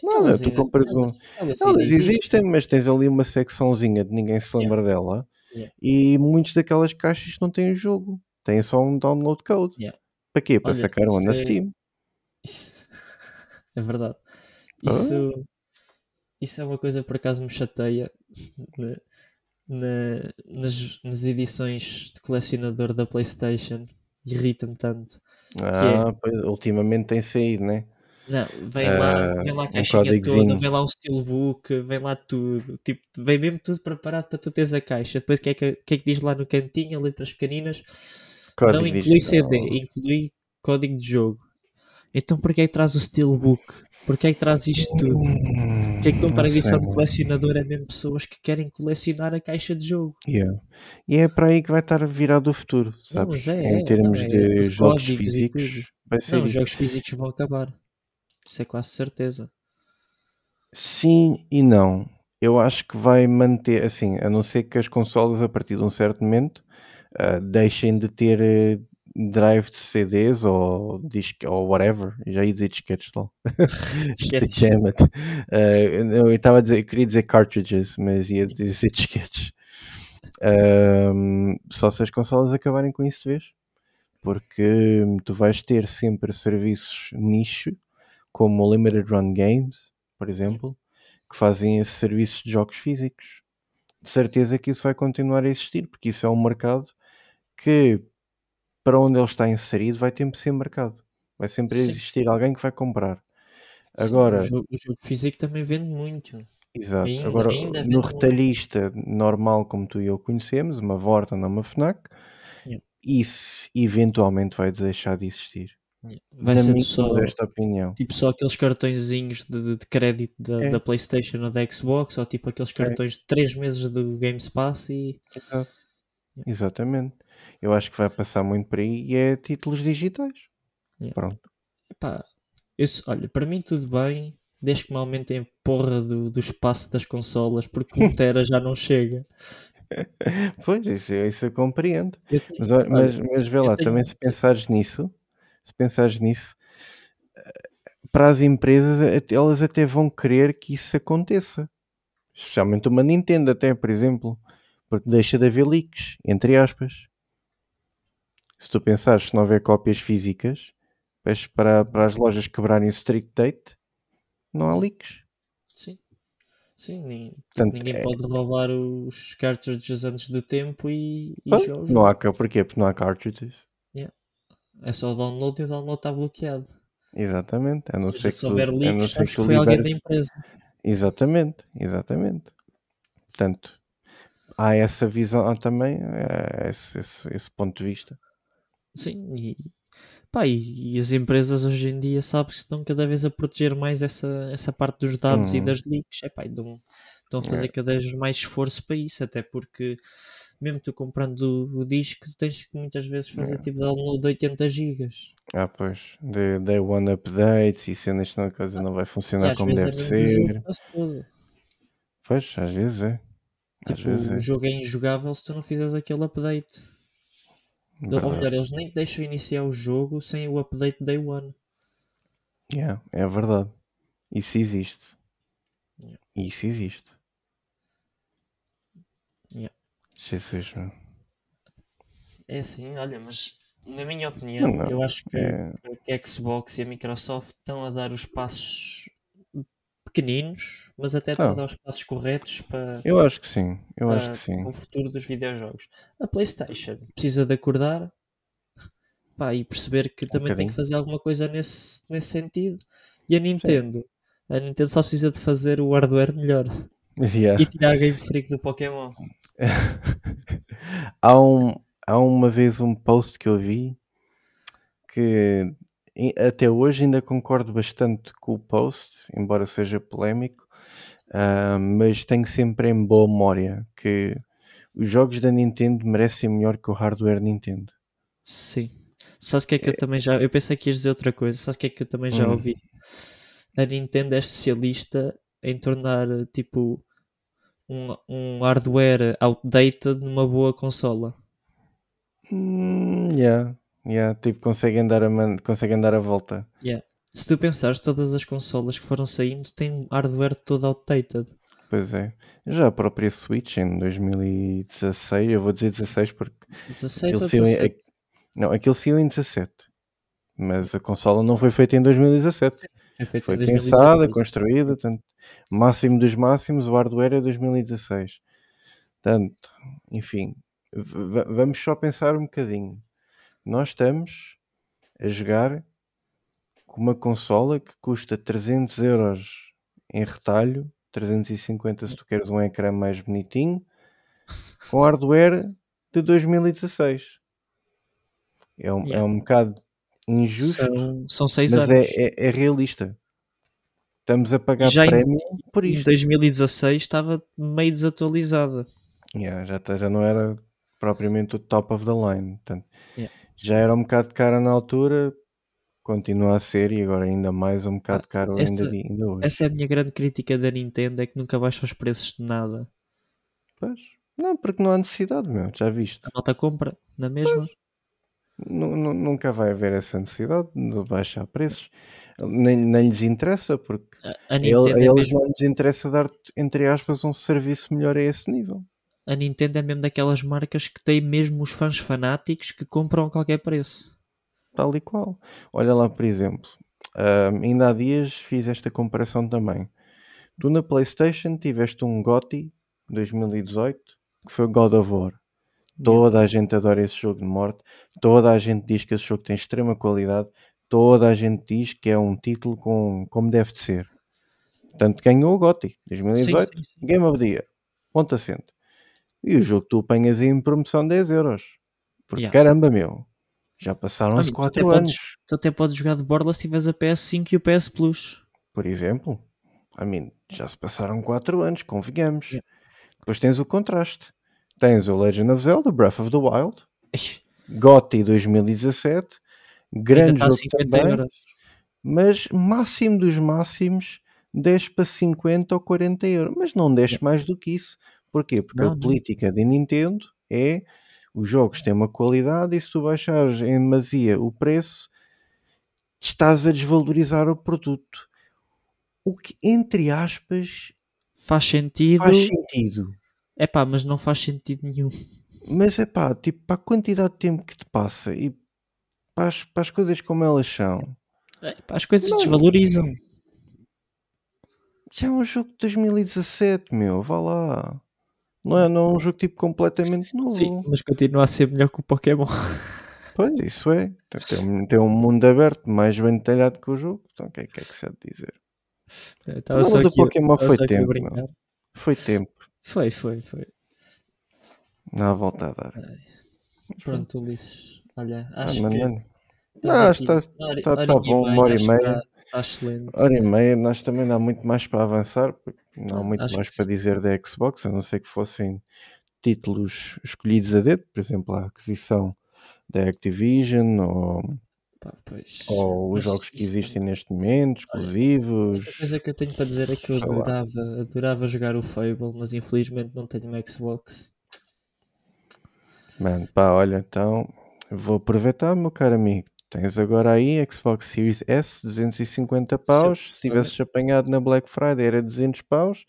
Nada, tu ainda- compras um. elas- existem, mas tens ali uma secçãozinha de ninguém se Yeah. lembra dela Yeah. e muitos daquelas caixas não têm o jogo, têm só um download code. Yeah. Para quê? Para Olha, sacar um na é- Steam. Isso... *laughs* é verdade. Isso, isso é uma coisa por acaso me chateia na- na- nas, nas edições de colecionador da PlayStation. Irrita-me tanto. Ah, pois, ultimamente tem saído, né? Não, vem lá, Ah, vem lá a um caixinha toda, códigozinho. vem lá um steelbook, vem lá tudo. Tipo, vem mesmo tudo preparado para tu teres a caixa. Depois o que, é que, que é que diz lá no cantinho, letras pequeninas? Código não inclui digital. CD, inclui código de jogo. Então porquê é que traz o Steelbook? Porquê é que traz isto tudo? Porquê é que para edição de colecionador é mesmo pessoas que querem colecionar a caixa de jogo? Yeah. E é para aí que vai estar virado o futuro, sabes? Não, é, em termos não, é, de jogos físicos. Vai ser não, os jogos físicos vão acabar. Isso é quase certeza. Sim e não. Eu acho que vai manter, assim, a não ser que as consolas a partir de um certo momento uh, deixem de ter uh, drive de CDs ou disc ou whatever. Já ia dizer disquetes lá. *laughs* *laughs* Damn it. Uh, eu estava a dizer, eu queria dizer cartridges, mas ia dizer *laughs* disquetes. só se as consolas acabarem com isso de vez. Porque tu vais ter sempre serviços nicho, como o Limited Run Games, por exemplo, que fazem esses serviços de jogos físicos. De certeza que isso vai continuar a existir, porque isso é um mercado que, para onde ele está inserido, vai sempre ser mercado. Vai sempre Sim. existir alguém que vai comprar. Agora, Sim, o, jogo, o, jogo, físico também vende muito. Exato. Ainda, Agora, ainda no retalhista muito. normal, como tu e eu conhecemos, uma Vorta, ou uma Fnac, yeah. isso eventualmente vai deixar de existir. Vai Na ser só esta opinião. Tipo só aqueles cartõezinhos de, de crédito da, é. da, Playstation ou da Xbox, ou tipo aqueles cartões é. de 3 meses do Game Pass e. Exato. Yeah. Exatamente. Eu acho que vai passar muito por aí e é títulos digitais. Yeah. Pronto. Epá, eu, olha, para mim tudo bem, desde que me aumentem a porra do, do espaço das consolas, porque um *laughs* tera já não chega. *laughs* Pois, isso, isso eu compreendo. Eu tenho, mas, olha, mas, mas vê lá, tenho... também se pensares nisso, se pensares nisso, para as empresas, elas até vão querer que isso aconteça. Especialmente uma Nintendo, até, por exemplo, porque deixa de haver leaks, entre aspas. Se tu pensares, se não houver cópias físicas, para, para as lojas quebrarem o strict date, não há leaks. Sim. Sim, nem, Portanto, ninguém é... pode roubar os cartridges antes do tempo e, e jogar Não há, porquê? Porque não há cartridges. É só o download e o download está bloqueado. Exatamente. A não ser se houver leaks, sabes que foi liberes... alguém da empresa. Exatamente, exatamente. Portanto, há essa visão também, é esse, esse, esse, ponto de vista. Sim, e, pá, e, e, as empresas hoje em dia sabem que estão cada vez a proteger mais essa, essa parte dos dados e uhum. das leaks. É, pá, estão, estão a fazer é. cada vez mais esforço para isso, até porque mesmo tu comprando o, o disco, tens que muitas vezes fazer é. tipo download de 80 gigas. Ah, pois, day, day one updates e cenas que a coisa não vai funcionar como deve é ser. Pois, às vezes é. Às tipo, vezes o é. jogo é injogável se tu não fizeres aquele update. Verdade. Ou melhor, eles nem deixam iniciar o jogo sem o update day one. Yeah, é verdade. Isso existe. Yeah. Isso existe. Yeah. Jesus, É assim, olha, mas na minha opinião, não, não. eu acho que, é... que a Xbox e a Microsoft estão a dar os passos pequeninos, mas até estão a dar os passos corretos para. Eu acho que sim, eu acho que sim. O futuro dos videojogos. A PlayStation precisa de acordar pá, e perceber que também um tem que fazer alguma coisa nesse, nesse sentido. E a Nintendo, sim. a Nintendo só precisa de fazer o hardware melhor *laughs* yeah. e tirar a Game Freak do Pokémon. *laughs* há, um, há uma vez um post que eu vi que até hoje ainda concordo bastante com o post, embora seja polémico, uh, mas tenho sempre em boa memória que os jogos da Nintendo merecem melhor que o hardware Nintendo. Sim. Sabes o que é que eu é. também já. Eu pensei que ias dizer outra coisa. Sabes o que é que eu também já hum. ouvi? A Nintendo é especialista em tornar tipo um, um hardware outdated numa boa consola. Mm, yeah, yeah. Tipo, conseguem dar a, man... conseguem dar a volta. Yeah. Se tu pensares, todas as consolas que foram saindo têm hardware todo outdated. Pois é. Já a própria Switch em 2016, eu vou dizer 16 porque. 16 ou 17? Em... Não, aquilo saiu em 17. Mas a consola não foi feita em 2017. Sim, foi feita foi em 2017. pensada, construída, tanto máximo dos máximos, o hardware é 2016. Portanto, enfim, vamos só pensar um bocadinho. Nós estamos a jogar com uma consola que custa 300 euros em retalho, 350 se tu queres um ecrã mais bonitinho, com hardware de 2016. É um, é yeah. é um bocado injusto, São, são seis mas anos. é, é, é realista. Estamos a pagar Já em- prémio por Em isto. 2016 estava meio desatualizada. Yeah, já, tá- já não era propriamente o top of the line. Portanto, Yeah. Já era um bocado cara na altura, continua a ser e agora ainda mais um bocado caro essa- ainda, ainda hoje. Essa é a minha grande crítica da Nintendo, é que nunca baixa os preços de nada. Pois. Não, porque não há necessidade, meu, já viste. A malta compra, na mesma. Nu- nu- Nunca vai haver essa necessidade de baixar preços. Nem, nem lhes interessa, porque A, a ele- a é eles mesmo, não lhes interessa dar, entre aspas, um serviço melhor a esse nível. A Nintendo é mesmo daquelas marcas que tem mesmo os fãs fanáticos que compram a qualquer preço. Tal e qual. Olha lá, por exemplo, ainda há dias fiz esta comparação também. Tu na PlayStation tiveste um GOTY 2018 que foi o God of War. Toda a gente adora esse jogo de morte, toda a gente diz que esse jogo tem extrema qualidade, toda a gente diz que é um título com, como deve de ser. Portanto, ganhou o GOTY 2018, Sim, sim, sim. Game of the Year. Ponto assento. E o jogo tu apanhas aí em promoção 10 euros. Porque Yeah. caramba, meu, já passaram-se Olha, tu até 4 podes- anos. Tu até podes jogar de borla se tiveres a PS5 e o PS Plus. por exemplo. I mean, já se passaram 4 anos, convenhamos. Yeah. Depois tens o contraste. Tens o Legend of Zelda, Breath of the Wild, GOTY 2017, ainda grande a jogo 50 também, euros. mas máximo dos máximos, 10 para 50 ou 40 euros. Mas não desce mais do que isso. Porquê? Porque Não, a não. política de Nintendo é os jogos têm uma qualidade e se tu baixares em demasia o preço, estás a desvalorizar o produto. O que, entre aspas, Faz sentido. faz sentido. É pá, mas não faz sentido nenhum. Mas é pá, tipo, para a quantidade de tempo que te passa e para as, para as coisas como elas são, É, pá, as coisas Não. desvalorizam. já é um jogo de 2017, meu, vá lá. Não é, não é um jogo tipo completamente novo. Sim, mas continua a ser melhor que o Pokémon. *laughs* Pois, isso é. Tem, um- tem um mundo aberto mais bem detalhado que o jogo. Então, o que é, que é que se há de dizer? Estava só o do aqui, a- Pokémon foi tempo. Foi tempo. Foi, foi, foi. Não há volta a dar. Pronto, Ulisses. Olha, Ah, acho mano, que. Não, aqui está- uma hora- tá- hora tá e bom, uma hora e meia. Está, excelente. Hora e meia, nós também não há muito mais para avançar, não há muito acho mais que- para dizer da Xbox, a não ser que fossem títulos escolhidos a dedo, por exemplo, a aquisição da Activision ou, Pá, ou os jogos que isso- existem neste momento, exclusivos. A coisa que eu tenho para dizer é que eu adorava, adorava jogar o Fable, mas infelizmente não tenho uma Xbox. Mano, pá, olha, então vou aproveitar, meu caro amigo. Tens agora aí Xbox Series S, 250 paus. Se tivesses apanhado na Black Friday era 200 paus.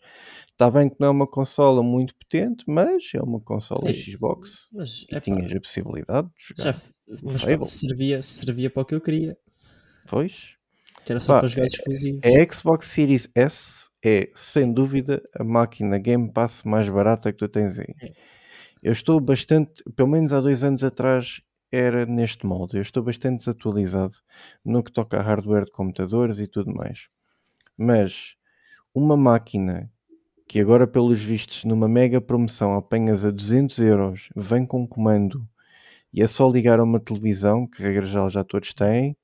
Está bem que não é uma consola muito potente, mas é uma consola Xbox. Mas, E epá, tinhas a possibilidade de já, jogar. f- mas Fable. servia, servia para o que eu queria, Pois. que era só Pá, para jogar exclusivos. A Xbox Series S é, sem dúvida, a máquina Game Pass mais barata que tu tens aí. É. Eu estou bastante, pelo menos há dois anos atrás, era neste molde. Eu estou bastante desatualizado no que toca a hardware de computadores e tudo mais. Mas uma máquina que agora, pelos vistos, numa mega promoção apanhas a 200 euros, vem com comando e é só ligar a uma televisão, que regra geral já todos têm,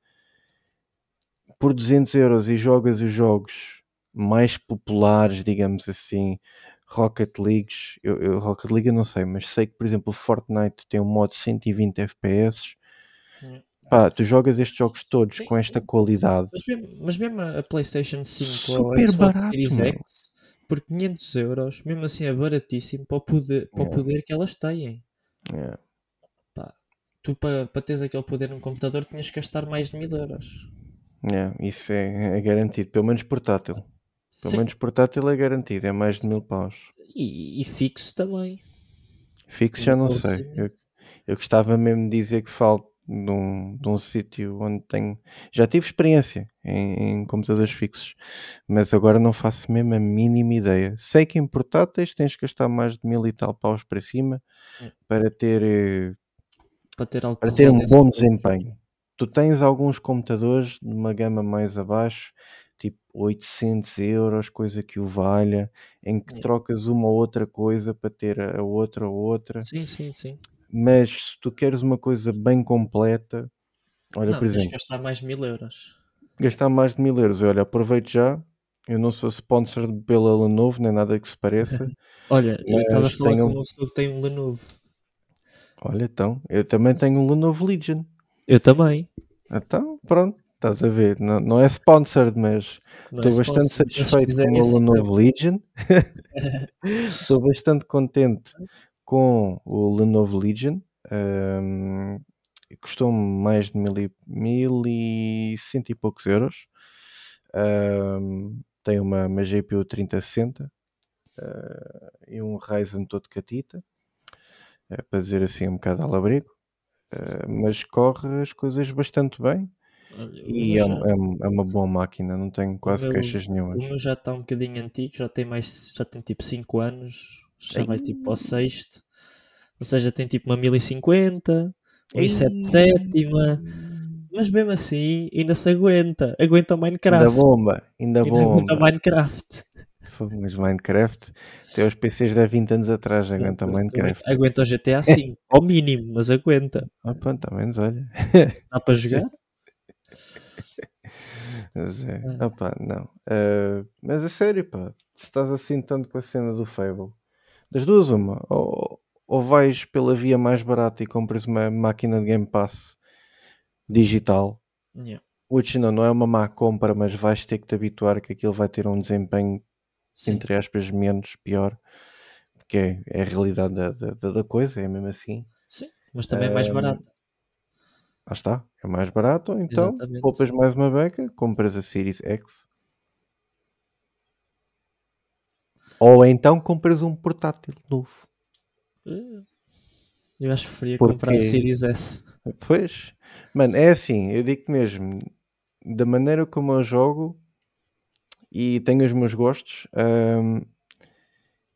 por 200 euros e jogas os jogos mais populares, digamos assim, Rocket Leagues, eu, eu- Rocket League eu não sei, mas sei que, por exemplo, o Fortnite tem um modo 120 FPS. Hum. Pá, tu jogas estes jogos todos Sim, com esta sim. qualidade. Mas mesmo, mas mesmo a PlayStation 5 ou a Super Xbox barato, Series. X, por 500 euros, mesmo assim é baratíssimo para o poder, para o Yeah. poder que elas têm. É, Tu, para, para teres aquele poder num computador, tinhas que gastar mais de mil euros. é, isso é, é garantido, pelo menos portátil. Pelo menos portátil é garantido, é mais de mil paus. e, e fixo também. Fixo já não sei. Eu, eu gostava mesmo de dizer que falo de um, de um sítio onde tenho. Já tive experiência em, em computadores fixos, mas agora não faço mesmo a mínima ideia. Sei que em portáteis tens que gastar mais de mil e tal paus para cima É. para ter, eh, Para ter para ter um bom desempenho. Tu tens alguns computadores de uma gama mais abaixo, tipo 800 euros, coisa que o valha, em que É. trocas uma ou outra coisa para ter a a outra ou outra Sim, sim, sim. mas se tu queres uma coisa bem completa, Olha, não, por tens exemplo, gastar mais de mil euros. gastar mais de mil euros. Olha, aproveito já. Eu não sou sponsor pela Lenovo, nem nada que se pareça. *laughs* Olha, eu estava a Mas falar tenho- com uma pessoa que tem um Lenovo. Olha, então, eu também tenho um Lenovo Legion. Eu também. Então, pronto, estás a ver. Não, não é sponsored, mas Não é estou bastante satisfeito com o Lenovo Legion. *laughs* Estou bastante contente com o Lenovo Legion. Ahm, Custou-me mais de mil e, mil e cento e poucos euros. Ahm, tem uma, uma GPU 3060 ah, e um Ryzen todo catita, eh, para dizer assim um bocado ao labrigo. Ah, mas corre as coisas bastante bem e é, já- é, é uma boa máquina, não tenho quase meu- queixas O nenhumas. meu já está um bocadinho antigo, já tem mais, já tem tipo 5 anos, já vai tipo ao sexto. Ou seja, tem tipo uma 1050, um i7 sétima, mas mesmo assim ainda se aguenta. Aguenta o Ainda Minecraft. bomba, ainda Ainda aguenta o bomba. Minecraft. Mas Minecraft, até os PCs de há 20 anos atrás aguentam Minecraft. Aguenta o GTA V, ao mínimo, mas aguenta. Ah, pronto, ao menos olha. Dá para jogar? *laughs* *laughs* Mas, é, Ah. opá, não. Ah, mas a sério, pá, se estás assim tanto com a cena do Fable, das duas, uma, ou, ou vais pela via mais barata e compras uma máquina de Game Pass digital, Yeah. which não, não é uma má compra, mas vais ter que te habituar que aquilo vai ter um desempenho, Sim, entre aspas, menos pior, porque é, é a realidade da, da, da- coisa, é mesmo assim. sim, mas também é mais Ahm, barato. Lá está, é mais barato, ou então Exatamente. poupas mais uma beca, compras a Series X. Ou então compras um portátil novo. Eh, Eu acho que preferia Porque- comprar a Series S. Pois, mano, é assim, eu digo mesmo, da maneira como eu jogo e tenho os meus gostos, hum,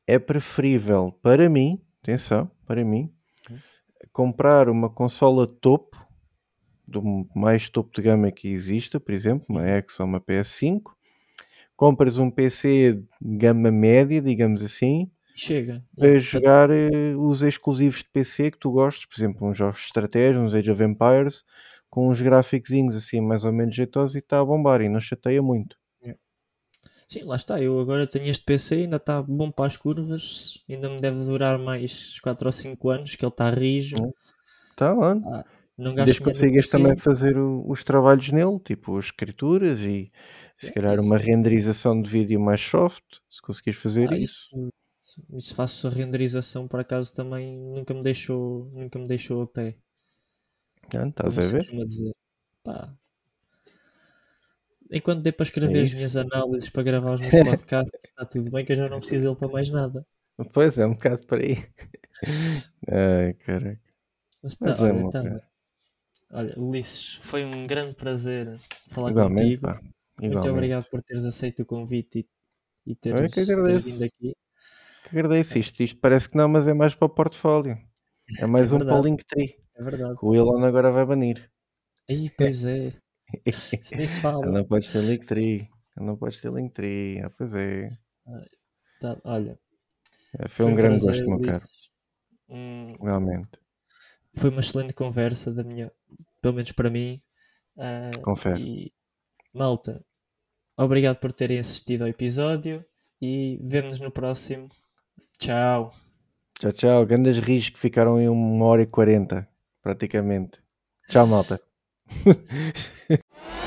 é preferível para mim, atenção, para mim, comprar uma consola topo, do mais topo de gama que exista, por exemplo, uma X ou uma PS5, compras um PC de gama média, digamos assim, Chega. para Yeah. jogar eh, os exclusivos de PC que tu gostes, por exemplo, uns jogos de estratégia, uns Age of Empires, com uns gráficos assim mais ou menos jeitosos e está a bombar e não chateia muito. Sim, lá está. Eu agora tenho este PC, ainda está bom para as curvas, ainda me deve durar mais 4 ou 5 anos, que ele está rijo. Hum. Tá, mano. Não Desde gasto que consigas também fazer o- os trabalhos nele, tipo as escrituras e se É, calhar isso. uma renderização de vídeo mais soft, se conseguires fazer Ah, isso. isso, isso faço a renderização por acaso também nunca me deixou, nunca me deixou a pé. Ah, estás Como a ver? dizer. Pá. Enquanto dei para escrever É as minhas análises para gravar os meus *laughs* podcasts, está tudo bem que eu já não preciso dele para mais nada. Pois é, um bocado por aí. *laughs* Ai, caraca. Mas tá, Mas é, olha, tá. Olha, Ulisses, foi um grande prazer falar Igualmente, contigo. pá. Muito Igualmente. obrigado por teres aceito o convite e, e teres, é teres vindo aqui. Que agradeço isto. Isto parece que não, mas é mais para o portfólio. É *laughs* mais É um para o. Linktree. É verdade. Que o Elon agora vai banir. Aí, pois é. *laughs* Isso nem se fala. não podes ter Linktree. Não podes ter Linktree. Ah, pois é. Tá, olha, É, Foi, foi um um grande prazer, gosto, meu caro. Hum, Realmente. Foi uma excelente conversa da minha, pelo menos para mim. Ah, Confere. e malta, obrigado por terem assistido ao episódio e vemo-nos no próximo. Tchau. Tchau, tchau. Grandes rios que ficaram em uma hora e quarenta, praticamente. Tchau, malta. *laughs*